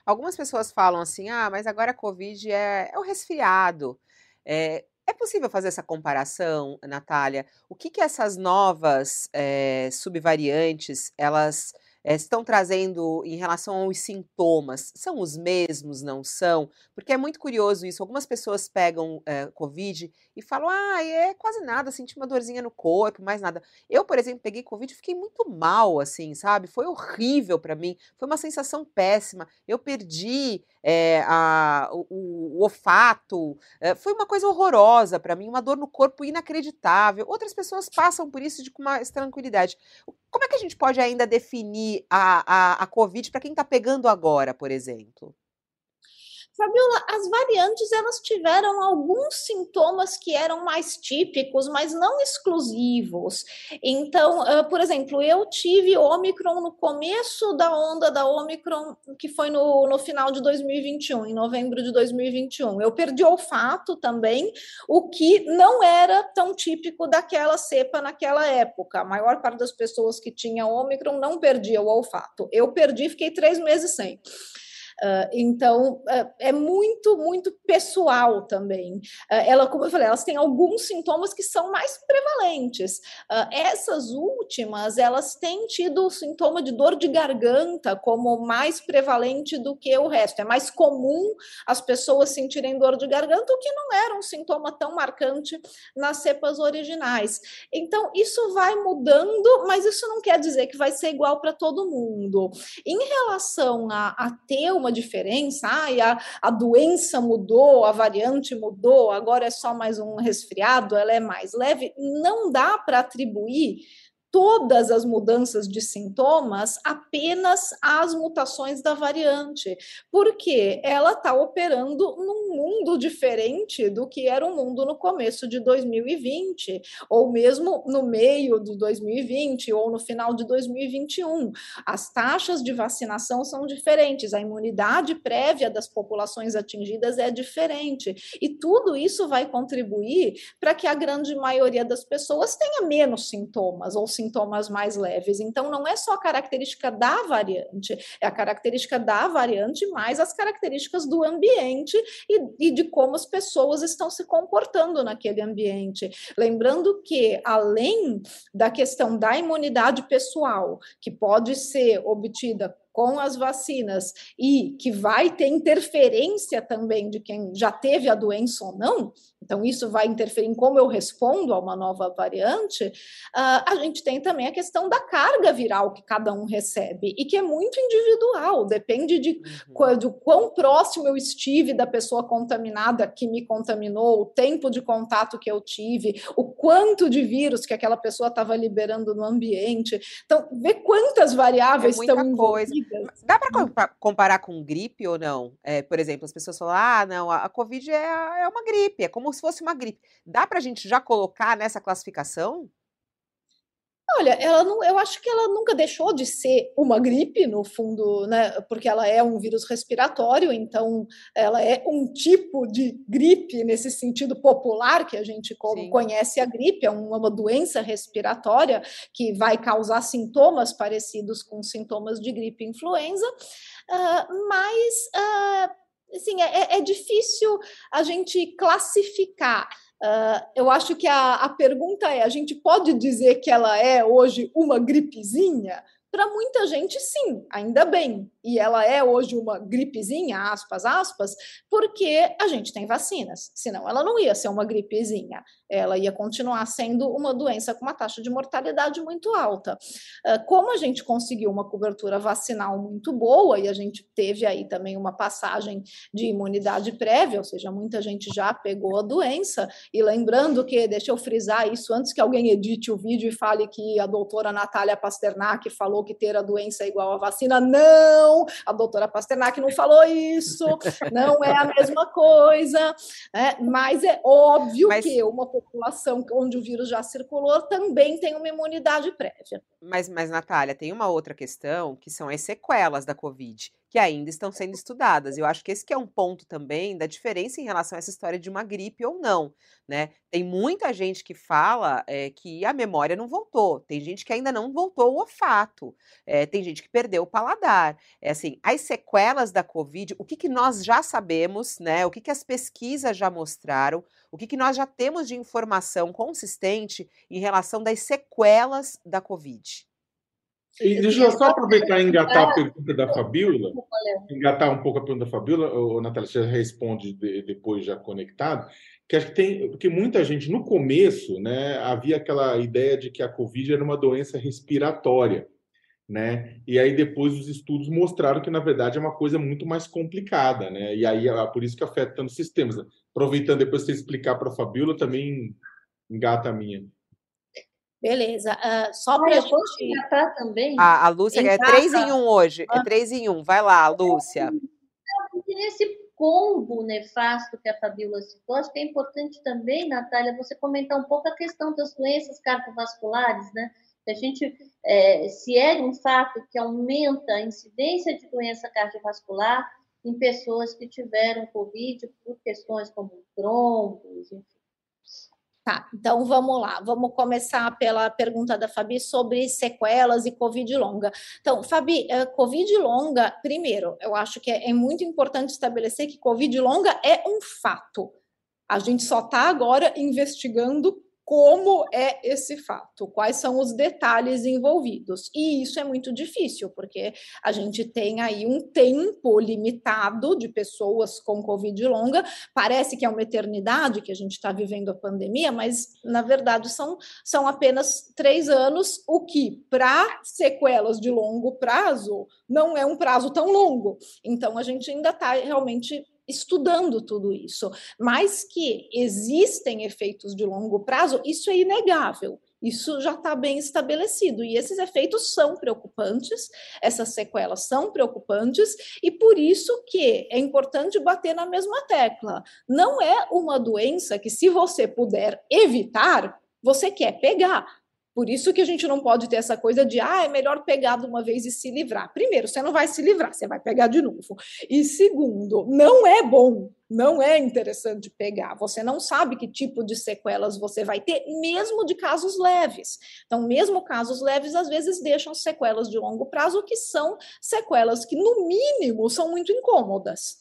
Algumas pessoas falam assim: ah, mas agora a Covid é, é o resfriado. É, É possível fazer essa comparação, Natália? O que, que essas novas é, subvariantes elas é, estão trazendo em relação aos sintomas? São os mesmos, não são? Porque é muito curioso isso. Algumas pessoas pegam é, Covid e falam, ah, é quase nada, senti uma dorzinha no corpo, mais nada. Eu, por exemplo, peguei Covid e fiquei muito mal, assim, sabe? Foi horrível para mim, foi uma sensação péssima. Eu perdi é, a, o, o, olfato, é, foi uma coisa horrorosa para mim, uma dor no corpo inacreditável. Outras pessoas passam por isso de com mais tranquilidade. Como é que a gente pode ainda definir a, a, a Covid para quem está pegando agora, por exemplo? Fabiola, as variantes elas tiveram alguns sintomas que eram mais típicos, mas não exclusivos. Então, uh, por exemplo, eu tive Omicron no começo da onda da Omicron, que foi no, no final de 2021, em novembro de 2021. Eu perdi olfato também, o que não era tão típico daquela cepa naquela época. A maior parte das pessoas que tinha Omicron não perdia o olfato. Eu perdi, fiquei três meses sem. Uh, então, uh, é muito, muito pessoal também. Uh, ela, como eu falei, elas têm alguns sintomas que são mais prevalentes. essas últimas, elas têm tido o sintoma de dor de garganta como mais prevalente do que o resto. É mais comum as pessoas sentirem dor de garganta, o que não era um sintoma tão marcante nas cepas originais. Então, isso vai mudando, mas isso não quer dizer que vai ser igual para todo mundo. Em relação a, a ter uma diferença, ah, a, a doença mudou, a variante mudou, agora é só mais um resfriado, ela é mais leve, não dá para atribuir todas as mudanças de sintomas apenas às mutações da variante, porque ela está operando num mundo diferente do que era o mundo no começo de 2020, ou mesmo no meio de 2020, ou no final de 2021. As taxas de vacinação são diferentes, a imunidade prévia das populações atingidas é diferente, e tudo isso vai contribuir para que a grande maioria das pessoas tenha menos sintomas, ou sintomas mais leves. Então, não é só a característica da variante, é a característica da variante mais as características do ambiente e, e de como as pessoas estão se comportando naquele ambiente. Lembrando que, além da questão da imunidade pessoal, que pode ser obtida com as vacinas e que vai ter interferência também de quem já teve a doença ou não, então isso vai interferir em como eu respondo a uma nova variante, uh, a gente tem também a questão da carga viral que cada um recebe e que é muito individual, depende de, uhum. de quão próximo eu estive da pessoa contaminada que me contaminou, o tempo de contato que eu tive, o quanto de vírus que aquela pessoa estava liberando no ambiente. Então, ver quantas variáveis é estão envolvidas Dá para comparar com gripe ou não? É, por exemplo, as pessoas falam: ah, não, a, a Covid é, é uma gripe, é como se fosse uma gripe. Dá para a gente já colocar nessa classificação? Olha, ela não, eu acho que ela nunca deixou de ser uma gripe, no fundo, né? Porque ela é um vírus respiratório, então ela é um tipo de gripe nesse sentido popular que a gente Sim. conhece a gripe, é uma, uma doença respiratória que vai causar sintomas parecidos com sintomas de gripe influenza, uh, mas uh, assim, é, é difícil a gente classificar Uh, eu acho que a, a pergunta é: a gente pode dizer que ela é hoje uma gripezinha? Para muita gente, sim, ainda bem. E ela é hoje uma gripezinha, aspas, aspas, porque a gente tem vacinas. Senão ela não ia ser uma gripezinha. Ela ia continuar sendo uma doença com uma taxa de mortalidade muito alta. Ah, como a gente conseguiu uma cobertura vacinal muito boa, e a gente teve aí também uma passagem de imunidade prévia, ou seja, muita gente já pegou a doença. E lembrando que, deixa eu frisar isso antes que alguém edite o vídeo e fale que a doutora Natália Pasternak falou falou que ter a doença é igual à vacina. Não, a doutora Pasternak não falou isso, não é a mesma coisa, né? mas é óbvio mas, que uma população onde o vírus já circulou também tem uma imunidade prévia. Mas, mas, Natália, tem uma outra questão que são as sequelas da Covid, que ainda estão sendo estudadas. Eu acho que esse que é um ponto também da diferença em relação a essa história de uma gripe ou não, né? Tem muita gente que fala é, que a memória não voltou, tem gente que ainda não voltou o olfato, é, tem gente que perdeu o paladar. É assim, as sequelas da Covid, o que, que nós já sabemos, né? O que, que as pesquisas já mostraram, o que, que nós já temos de informação consistente em relação das sequelas da Covid? E deixa eu só aproveitar e engatar a pergunta da Fabíola, engatar um pouco a pergunta da Fabíola, ou Natália, você responde depois já conectado, que acho que tem, porque muita gente, no começo, né, havia aquela ideia de que a Covid era uma doença respiratória, né, e aí depois os estudos mostraram que, na verdade, é uma coisa muito mais complicada, né, e aí é por isso que afeta tantos sistemas. Aproveitando depois você explicar para a Fabíola, também engata a minha. Beleza. Uh, só para a gente. também. A, a Lúcia é três em um hoje. É três em um. Vai lá, Lúcia. Nesse combo nefasto que a Fabíola citou, acho que é importante também, Natália, você comentar um pouco a questão das doenças cardiovasculares, né? a gente, é, se é um fato que aumenta a incidência de doença cardiovascular em pessoas que tiveram Covid por questões como trombos, enfim. Tá, então vamos lá, vamos começar pela pergunta da Fabi sobre sequelas e Covid longa. Então, Fabi, eh, Covid longa, primeiro, eu acho que é, é muito importante estabelecer que Covid longa é um fato. A gente só está agora investigando como é esse fato, quais são os detalhes envolvidos. E isso é muito difícil, porque a gente tem aí um tempo limitado de pessoas com Covid longa. Parece que é uma eternidade que a gente está vivendo a pandemia, mas na verdade são, são apenas três anos, o que, para sequelas de longo prazo, não é um prazo tão longo. Então a gente ainda está realmente estudando tudo isso, mas que existem efeitos de longo prazo, isso é inegável. Isso já está bem estabelecido e esses efeitos são preocupantes, essas sequelas são preocupantes e por isso que é importante bater na mesma tecla. Não é uma doença que se você puder evitar, você quer pegar. Por isso que a gente não pode ter essa coisa de, ah, é melhor pegar de uma vez e se livrar. Primeiro, você não vai se livrar, você vai pegar de novo. E segundo, não é bom, não é interessante pegar. Você não sabe que tipo de sequelas você vai ter, mesmo de casos leves. Então, mesmo casos leves, às vezes deixam sequelas de longo prazo, que são sequelas que, no mínimo, são muito incômodas.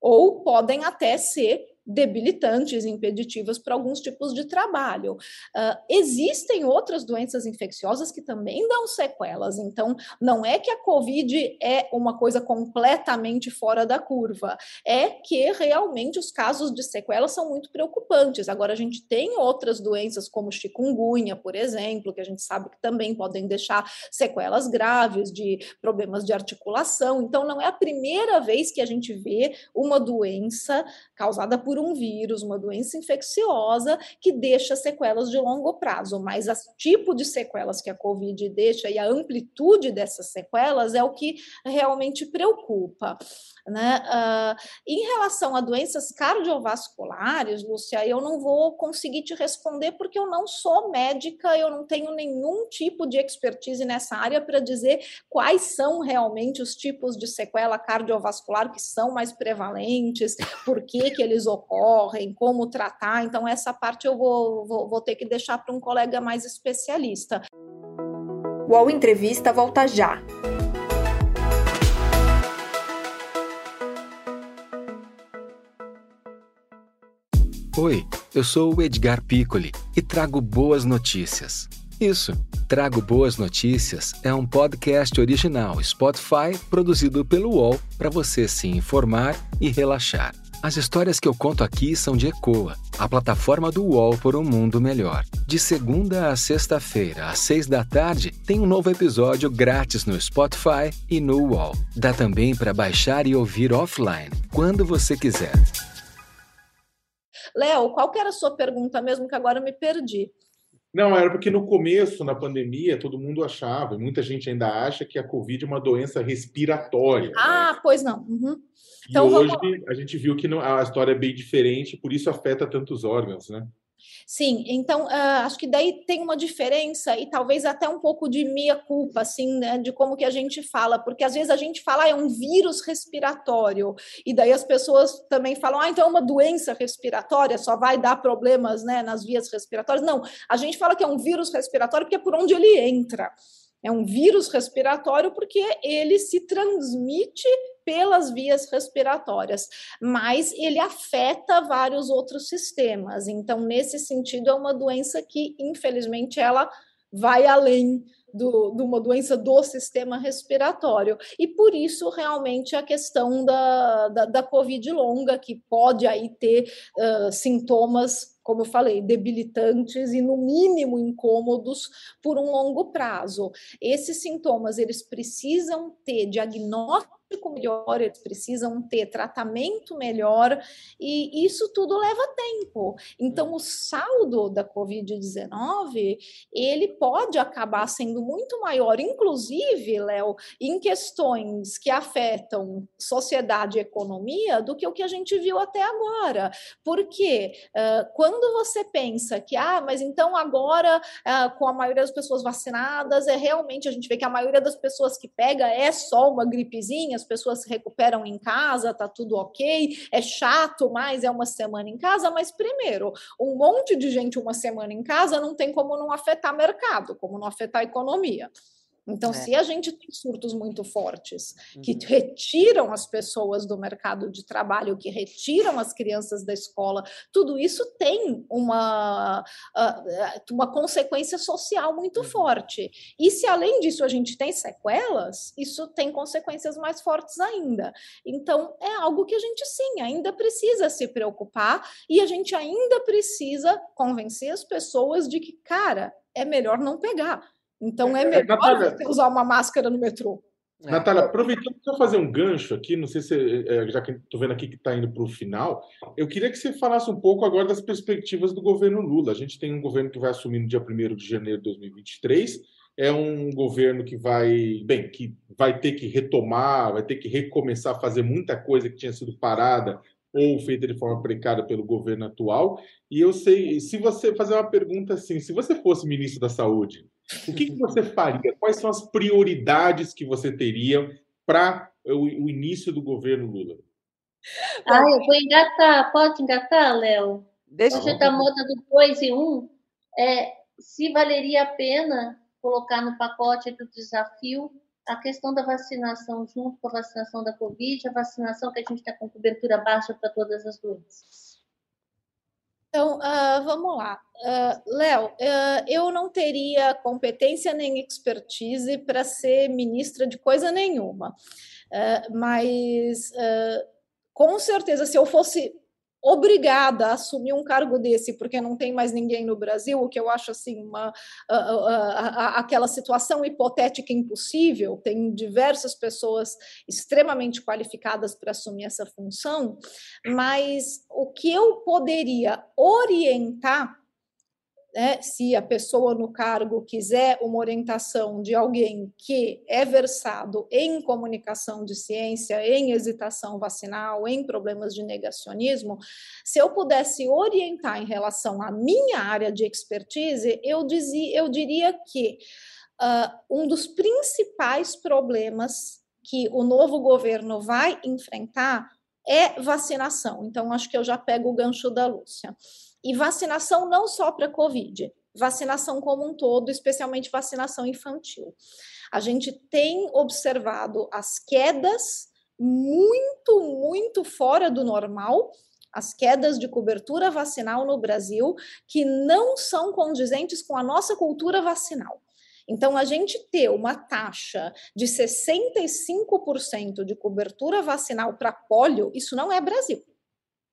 Ou podem até ser debilitantes, impeditivas para alguns tipos de trabalho. Uh, existem outras doenças infecciosas que também dão sequelas, então não é que a Covid é uma coisa completamente fora da curva, é que realmente os casos de sequelas são muito preocupantes. Agora, a gente tem outras doenças, como chikungunya, por exemplo, que a gente sabe que também podem deixar sequelas graves de problemas de articulação, então não é a primeira vez que a gente vê uma doença causada por um vírus, uma doença infecciosa que deixa sequelas de longo prazo, mas o tipo de sequelas que a Covid deixa e a amplitude dessas sequelas é o que realmente preocupa. Né? Uh, em relação a doenças cardiovasculares, Lúcia, eu não vou conseguir te responder porque eu não sou médica, eu não tenho nenhum tipo de expertise nessa área para dizer quais são realmente os tipos de sequela cardiovascular que são mais prevalentes, por que, que eles ocorrem, como tratar. Então, essa parte eu vou, vou, vou ter que deixar para um colega mais especialista. O UOL Entrevista volta já. Oi, eu sou o Edgar Piccoli e trago boas notícias. Isso, Trago Boas Notícias é um podcast original Spotify produzido pelo UOL para você se informar e relaxar. As histórias que eu conto aqui são de Ecoa, a plataforma do UOL por um mundo melhor. De segunda a sexta-feira, às seis da tarde, tem um novo episódio grátis no Spotify e no UOL. Dá também para baixar e ouvir offline, quando você quiser. Léo, qual era a sua pergunta mesmo que agora eu me perdi? Não, era porque no começo, na pandemia, todo mundo achava, e muita gente ainda acha que a Covid é uma doença respiratória. Né? Ah, né? pois não. Uhum. Então, e hoje vamos... a gente viu que a história é bem diferente, por isso afeta tantos órgãos, né? Sim, então uh, acho que daí tem uma diferença e talvez até um pouco de minha culpa, assim, né, de como que a gente fala, porque às vezes a gente fala ah, é um vírus respiratório e daí as pessoas também falam, ah, então é uma doença respiratória, só vai dar problemas, né, nas vias respiratórias. Não, a gente fala que é um vírus respiratório porque é por onde ele entra. É um vírus respiratório porque ele se transmite pelas vias respiratórias, mas ele afeta vários outros sistemas. Então, nesse sentido, é uma doença que, infelizmente, ela vai além do, de uma doença do sistema respiratório. E por isso, realmente, a questão da, da, da Covid longa, que pode aí ter uh, sintomas como eu falei, debilitantes e no mínimo incômodos por um longo prazo. Esses sintomas eles precisam ter diagnóstico melhor, eles precisam ter tratamento melhor, e isso tudo leva tempo. Então, o saldo da Covid-19, ele pode acabar sendo muito maior, inclusive, Léo, em questões que afetam sociedade e economia, do que o que a gente viu até agora. Porque uh, quando você pensa que, ah, mas então agora, uh, com a maioria das pessoas vacinadas, é realmente, a gente vê que a maioria das pessoas que pega é só uma gripezinha, as pessoas se recuperam em casa, tá tudo ok, é chato, mas é uma semana em casa. Mas, primeiro, um monte de gente uma semana em casa não tem como não afetar mercado, como não afetar economia. Então, é. se a gente tem surtos muito fortes que uhum. retiram as pessoas do mercado de trabalho, que retiram as crianças da escola, tudo isso tem uma, uma consequência social muito uhum. forte. E se além disso a gente tem sequelas, isso tem consequências mais fortes ainda. Então, é algo que a gente sim ainda precisa se preocupar e a gente ainda precisa convencer as pessoas de que, cara, é melhor não pegar então é, é melhor Natália, você usar uma máscara no metrô. É. Natália, aproveitando para fazer um gancho aqui, não sei se, é, já que estou vendo aqui que está indo para o final, eu queria que você falasse um pouco agora das perspectivas do governo Lula. A gente tem um governo que vai assumir no dia 1 de janeiro de 2023, é um governo que vai, bem, que vai ter que retomar, vai ter que recomeçar a fazer muita coisa que tinha sido parada ou feita de forma precária pelo governo atual. E eu sei, se você fazer uma pergunta assim, se você fosse ministro da Saúde, o que, que você faria? Quais são as prioridades que você teria para o, o, início do governo Lula? Ah, eu vou engatar. Pode engatar, Léo? Deixa Hoje está moda do 2 e 1. Um. É, se valeria a pena colocar no pacote do desafio a questão da vacinação junto com a vacinação da Covid, a vacinação que a gente está com cobertura baixa para todas as doenças. Então, uh, vamos lá. Uh, Léo, uh, eu não teria competência nem expertise para ser ministra de coisa nenhuma, mas com certeza, se eu fosse obrigada a assumir um cargo desse porque não tem mais ninguém no Brasil, o que eu acho assim uma aquela situação hipotética impossível, tem diversas pessoas extremamente qualificadas para assumir essa função, mas o que eu poderia orientar né, se a pessoa no cargo quiser uma orientação de alguém que é versado em comunicação de ciência, em hesitação vacinal, em problemas de negacionismo, se eu pudesse orientar em relação à minha área de expertise, eu, dizia, eu diria que uh, um dos principais problemas que o novo governo vai enfrentar é vacinação. Então, acho que eu já pego o gancho da Lúcia. E vacinação não só para Covid, vacinação como um todo, especialmente vacinação infantil. A gente tem observado as quedas muito, muito fora do normal, as quedas de cobertura vacinal no Brasil, que não são condizentes com a nossa cultura vacinal. Então, a gente ter uma taxa de 65% de cobertura vacinal para polio, isso não é Brasil.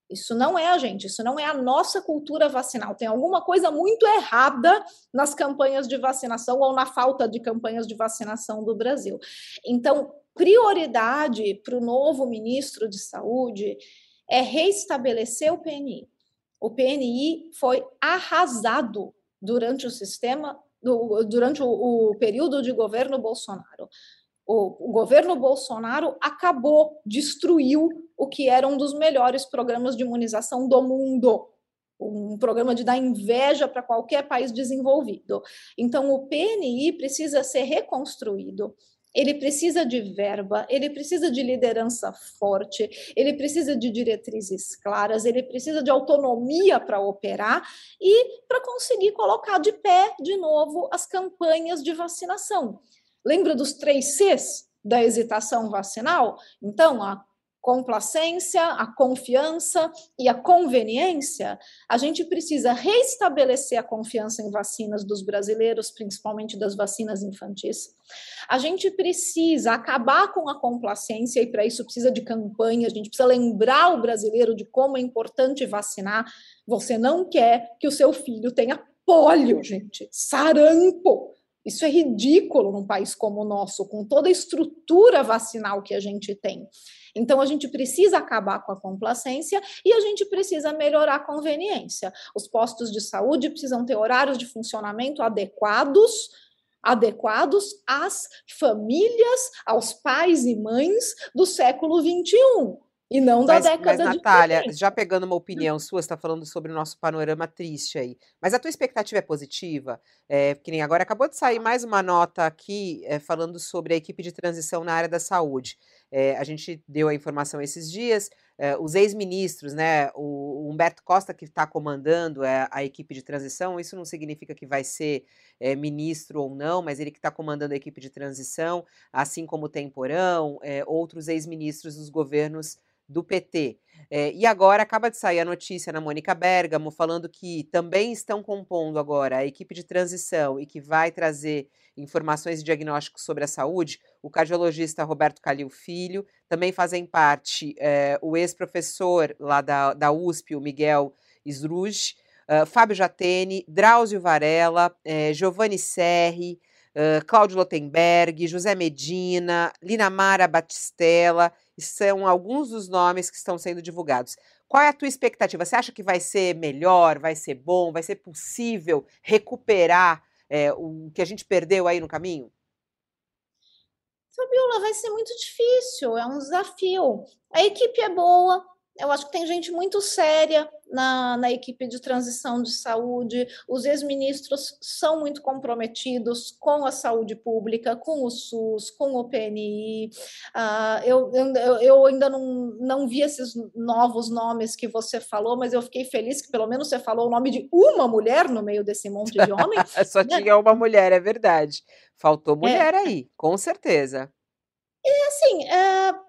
Isso não é a gente, isso não é a nossa cultura vacinal. Tem alguma coisa muito errada nas campanhas de vacinação ou na falta de campanhas de vacinação do Brasil. Então, prioridade para o novo ministro de Saúde é reestabelecer o PNI. O PNI foi arrasado durante o sistema, durante o, período de governo Bolsonaro o governo Bolsonaro acabou, destruiu o que era um dos melhores programas de imunização do mundo. um programa de dar inveja para qualquer país desenvolvido. Então, o PNI precisa ser reconstruído. Ele precisa de verba, ele precisa de liderança forte, ele precisa de diretrizes claras, ele precisa de autonomia para operar e para conseguir colocar de pé de novo as campanhas de vacinação. Lembra dos três Cs da hesitação vacinal? Então, a complacência, a confiança e a conveniência, a gente precisa reestabelecer a confiança em vacinas dos brasileiros, principalmente das vacinas infantis. A gente precisa acabar com a complacência e para isso precisa de campanha, a gente precisa lembrar o brasileiro de como é importante vacinar. Você não quer que o seu filho tenha pólio, gente, sarampo. Isso é ridículo num país como o nosso, com toda a estrutura vacinal que a gente tem. Então, a gente precisa acabar com a complacência e a gente precisa melhorar a conveniência. Os postos de saúde precisam ter horários de funcionamento adequados adequados às famílias, aos pais e mães do século XXI. E não da mas, década mas, Natália, de já pegando uma opinião sua, você está falando sobre o nosso panorama triste aí. Mas a tua expectativa é positiva? É, que nem agora acabou de sair mais uma nota aqui é, falando sobre a equipe de transição na área da saúde. É, a gente deu a informação esses dias, os ex-ministros, né? O, Humberto Costa, que está comandando a equipe de transição, isso não significa que vai ser ministro ou não, mas ele que está comandando a equipe de transição, assim como o Temporão, outros ex-ministros dos governos do PT. É, e agora acaba de sair a notícia na Mônica Bergamo falando que também estão compondo agora a equipe de transição e que vai trazer informações e diagnósticos sobre a saúde, o cardiologista Roberto Calil Filho, também fazem parte é, o ex-professor lá da, da USP, o Miguel Sruj, uh, Fábio Jatene, Drauzio Varela, é, Giovanni Serri, uh, Cláudio Lotenberg, José Medina, Linamara Batistella são alguns dos nomes que estão sendo divulgados. Qual é a tua expectativa? Você acha que vai ser melhor, vai ser bom, vai ser possível recuperar é, o que a gente perdeu aí no caminho? Fabiola, vai ser muito difícil, é um desafio. A equipe é boa, eu acho que tem gente muito séria na, na equipe de transição de saúde, os ex-ministros são muito comprometidos com a saúde pública, com o SUS, com o PNI. Uh, ah, eu, eu, eu, ainda não, não vi esses novos nomes que você falou, mas eu fiquei feliz que pelo menos você falou o nome de uma mulher no meio desse monte de homens. <laughs> Só né? tinha uma mulher, é verdade. Faltou é. mulher é. aí, com certeza. É assim, uh,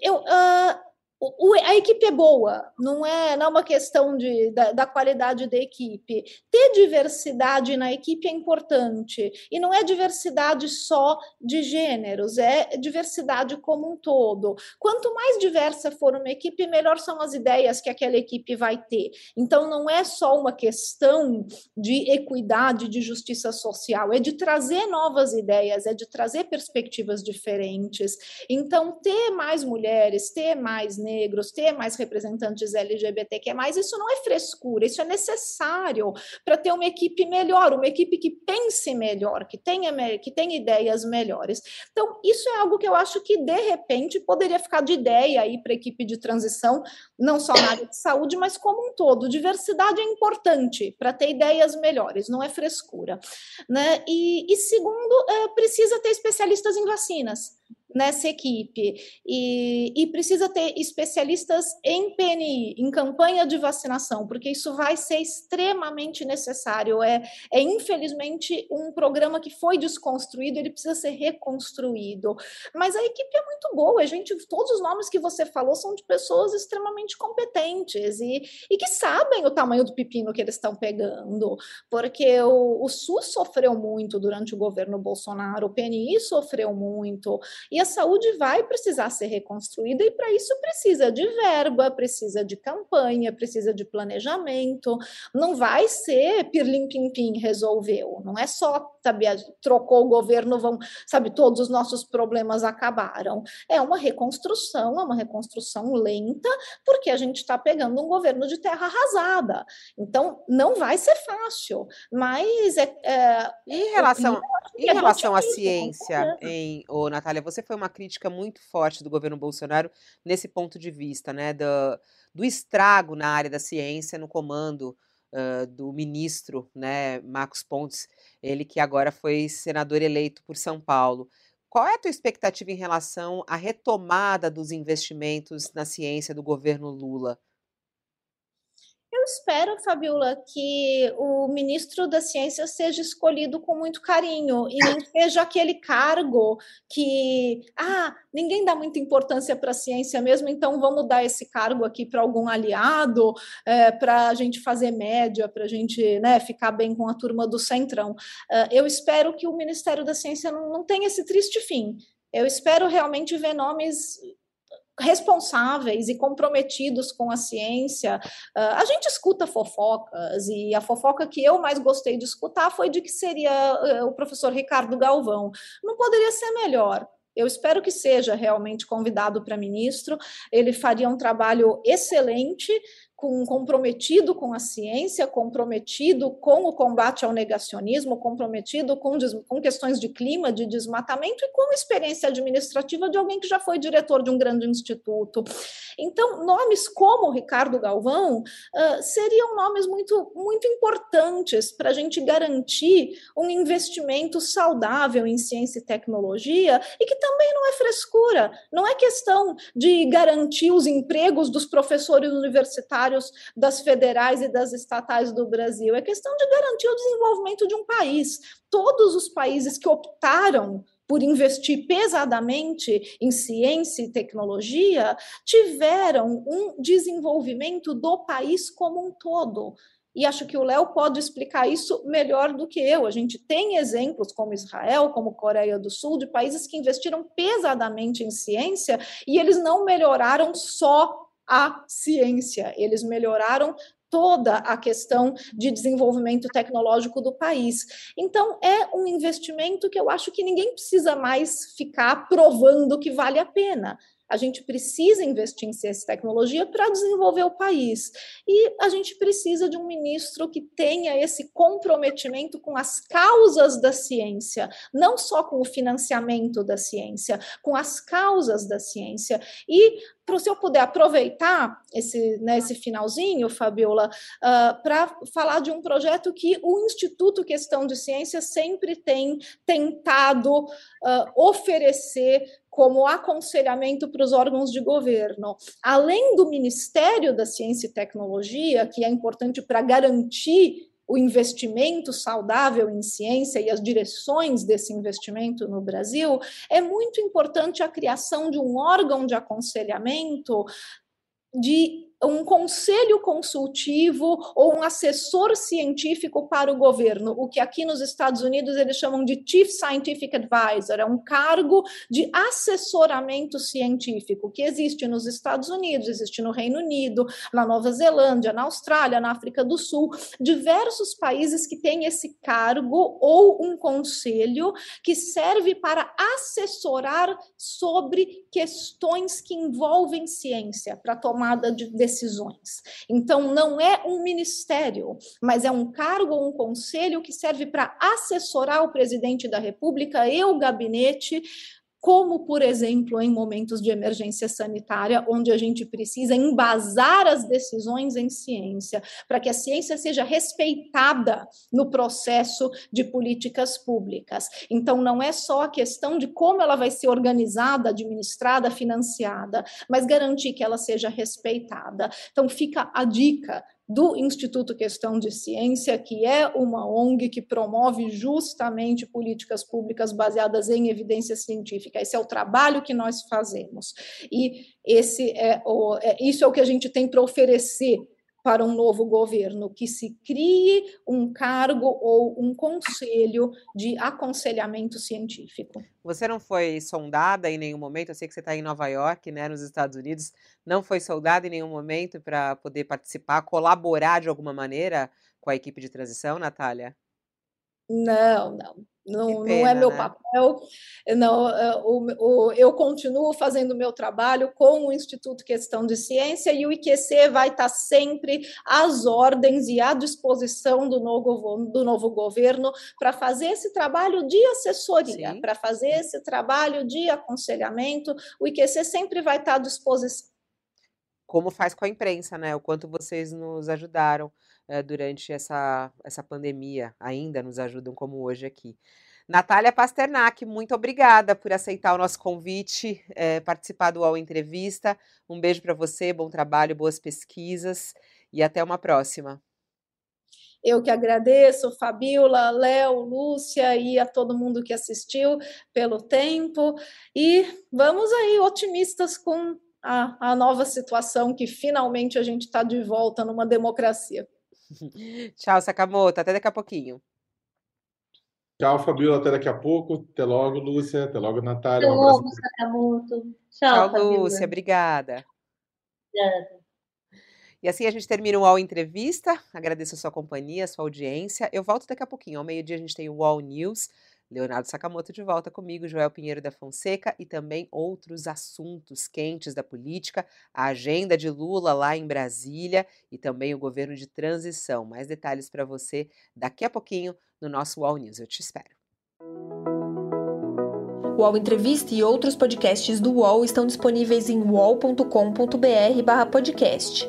eu. Uh, o, a equipe é boa, não é, não é uma questão de, da, da, qualidade da equipe. Ter diversidade na equipe é importante, e não é diversidade só de gêneros, é diversidade como um todo. Quanto mais diversa for uma equipe, melhor são as ideias que aquela equipe vai ter. Então, não é só uma questão de equidade, de justiça social, é de trazer novas ideias, é de trazer perspectivas diferentes. Então, ter mais mulheres, ter mais negros, ter mais representantes LGBTQ+, isso não é frescura, isso é necessário para ter uma equipe melhor, uma equipe que pense melhor, que tenha, que tenha ideias melhores. Então, isso é algo que eu acho que, de repente, poderia ficar de ideia aí para a equipe de transição, não só na área de saúde, mas como um todo. Diversidade é importante para ter ideias melhores, não é frescura. Né? E, e segundo, é, precisa ter especialistas em vacinas nessa equipe e, e, precisa ter especialistas em PNI, em campanha de vacinação, porque isso vai ser extremamente necessário. É, é infelizmente um programa que foi desconstruído, ele precisa ser reconstruído. Mas a equipe é muito boa, a gente, todos os nomes que você falou são de pessoas extremamente competentes e, e que sabem o tamanho do pepino que eles estão pegando, porque o, o SUS sofreu muito durante o governo Bolsonaro, o PNI sofreu muito, e a saúde vai precisar ser reconstruída e para isso precisa de verba, precisa de campanha, precisa de planejamento. Não vai ser pirlim pim pim resolveu. Não é só, sabe, trocou o governo, vão, sabe, todos os nossos problemas acabaram. É uma reconstrução, é uma reconstrução lenta, porque a gente está pegando um governo de terra arrasada. Então, não vai ser fácil, mas é, é em relação, em relação à ciência, em, ô, Natália, você foi uma crítica muito forte do governo Bolsonaro nesse ponto de vista, né? Do, do estrago na área da ciência no comando do ministro, né, Marcos Pontes, ele que agora foi senador eleito por São Paulo. Qual é a tua expectativa em relação à retomada dos investimentos na ciência do governo Lula? Eu espero, Fabiola, que o ministro da Ciência seja escolhido com muito carinho e não seja aquele cargo que, ah, ninguém dá muita importância para a ciência mesmo, então vamos dar esse cargo aqui para algum aliado, é, para a gente fazer média, para a gente né, ficar bem com a turma do Centrão. Uh, eu espero que o Ministério da Ciência não, não tenha esse triste fim. Eu espero realmente ver nomes responsáveis e comprometidos com a ciência. Uh, a gente escuta fofocas, e a fofoca que eu mais gostei de escutar foi de que seria uh, o professor Ricardo Galvão. Não poderia ser melhor. Eu espero que seja realmente convidado para ministro. Ele faria um trabalho excelente com, comprometido com a ciência, comprometido com o combate ao negacionismo, comprometido com, com questões de clima, de desmatamento e com experiência administrativa de alguém que já foi diretor de um grande instituto. Então, nomes como Ricardo Galvão uh, seriam nomes muito, muito importantes para a gente garantir um investimento saudável em ciência e tecnologia e que também não é frescura, não é questão de garantir os empregos dos professores universitários das federais e das estatais do Brasil, é questão de garantir o desenvolvimento de um país. Todos os países que optaram por investir pesadamente em ciência e tecnologia tiveram um desenvolvimento do país como um todo. E acho que o Léo pode explicar isso melhor do que eu. A gente tem exemplos como Israel, como Coreia do Sul, de países que investiram pesadamente em ciência e eles não melhoraram só a ciência. Eles melhoraram toda a questão de desenvolvimento tecnológico do país. Então, é um investimento que eu acho que ninguém precisa mais ficar provando que vale a pena. A gente precisa investir em ciência e tecnologia para desenvolver o país. E a gente precisa de um ministro que tenha esse comprometimento com as causas da ciência, não só com o financiamento da ciência, com as causas da ciência. E para se eu puder aproveitar esse, né, esse finalzinho, Fabiola, uh, para falar de um projeto que o Instituto Questão de Ciência sempre tem tentado uh, oferecer como aconselhamento para os órgãos de governo. Além do Ministério da Ciência e Tecnologia, que é importante para garantir o investimento saudável em ciência e as direções desse investimento no Brasil, é muito importante a criação de um órgão de aconselhamento de um conselho consultivo ou um assessor científico para o governo, o que aqui nos Estados Unidos eles chamam de Chief Scientific Advisor, é um cargo de assessoramento científico que existe nos Estados Unidos, existe no Reino Unido, na Nova Zelândia, na Austrália, na África do Sul, diversos países que têm esse cargo ou um conselho que serve para assessorar sobre questões que envolvem ciência para tomada de decisões decisões. Então, não é um ministério, mas é um cargo ou um conselho que serve para assessorar o presidente da República e o gabinete como, por exemplo, em momentos de emergência sanitária, onde a gente precisa embasar as decisões em ciência, para que a ciência seja respeitada no processo de políticas públicas. Então, não é só a questão de como ela vai ser organizada, administrada, financiada, mas garantir que ela seja respeitada. Então, fica a dica do Instituto Questão de Ciência, que é uma ONG que promove justamente políticas públicas baseadas em evidência científica. Esse é o trabalho que nós fazemos. E esse é, o, é isso é o que a gente tem para oferecer para um novo governo, que se crie um cargo ou um conselho de aconselhamento científico. Você não foi sondada em nenhum momento? Eu sei que você está em Nova York, né, nos Estados Unidos. Não foi sondada em nenhum momento para poder participar, colaborar de alguma maneira com a equipe de transição, Natália? Não, não. Não, pena, não é meu né? papel. Não, é, o, o, eu continuo fazendo o meu trabalho com o Instituto Questão de Ciência e o IQC vai estar sempre às ordens e à disposição do novo, do novo governo para fazer esse trabalho de assessoria, para fazer esse trabalho de aconselhamento. O IQC sempre vai estar à disposição como faz com a imprensa, né? O quanto vocês nos ajudaram é, durante essa, essa pandemia, ainda nos ajudam como hoje aqui. Natália Pasternak, muito obrigada por aceitar o nosso convite, é, participar do UOL Entrevista. Um beijo para você, bom trabalho, boas pesquisas e até uma próxima. Eu que agradeço, Fabiola, Léo, Lúcia e a todo mundo que assistiu pelo tempo. E vamos aí, otimistas com a, a nova situação que finalmente a gente está de volta numa democracia. <laughs> Tchau, Sakamoto. Até daqui a pouquinho. Tchau, Fabiola. Até daqui a pouco. Até logo, Lúcia. Até logo, Natália. Até logo, Sakamoto. Tchau, Tchau Lúcia. Obrigada. Obrigada. E assim a gente termina o UOL Entrevista. Agradeço a sua companhia, a sua audiência. Eu volto daqui a pouquinho. Ao meio-dia a gente tem o UOL News. Leonardo Sakamoto de volta comigo, Joel Pinheiro da Fonseca e também outros assuntos quentes da política, a agenda de Lula lá em Brasília e também o governo de transição. Mais detalhes para você daqui a pouquinho no nosso UOL News. Eu te espero. O UOL Entrevista e outros podcasts do UOL estão disponíveis em uol.com.br/podcast.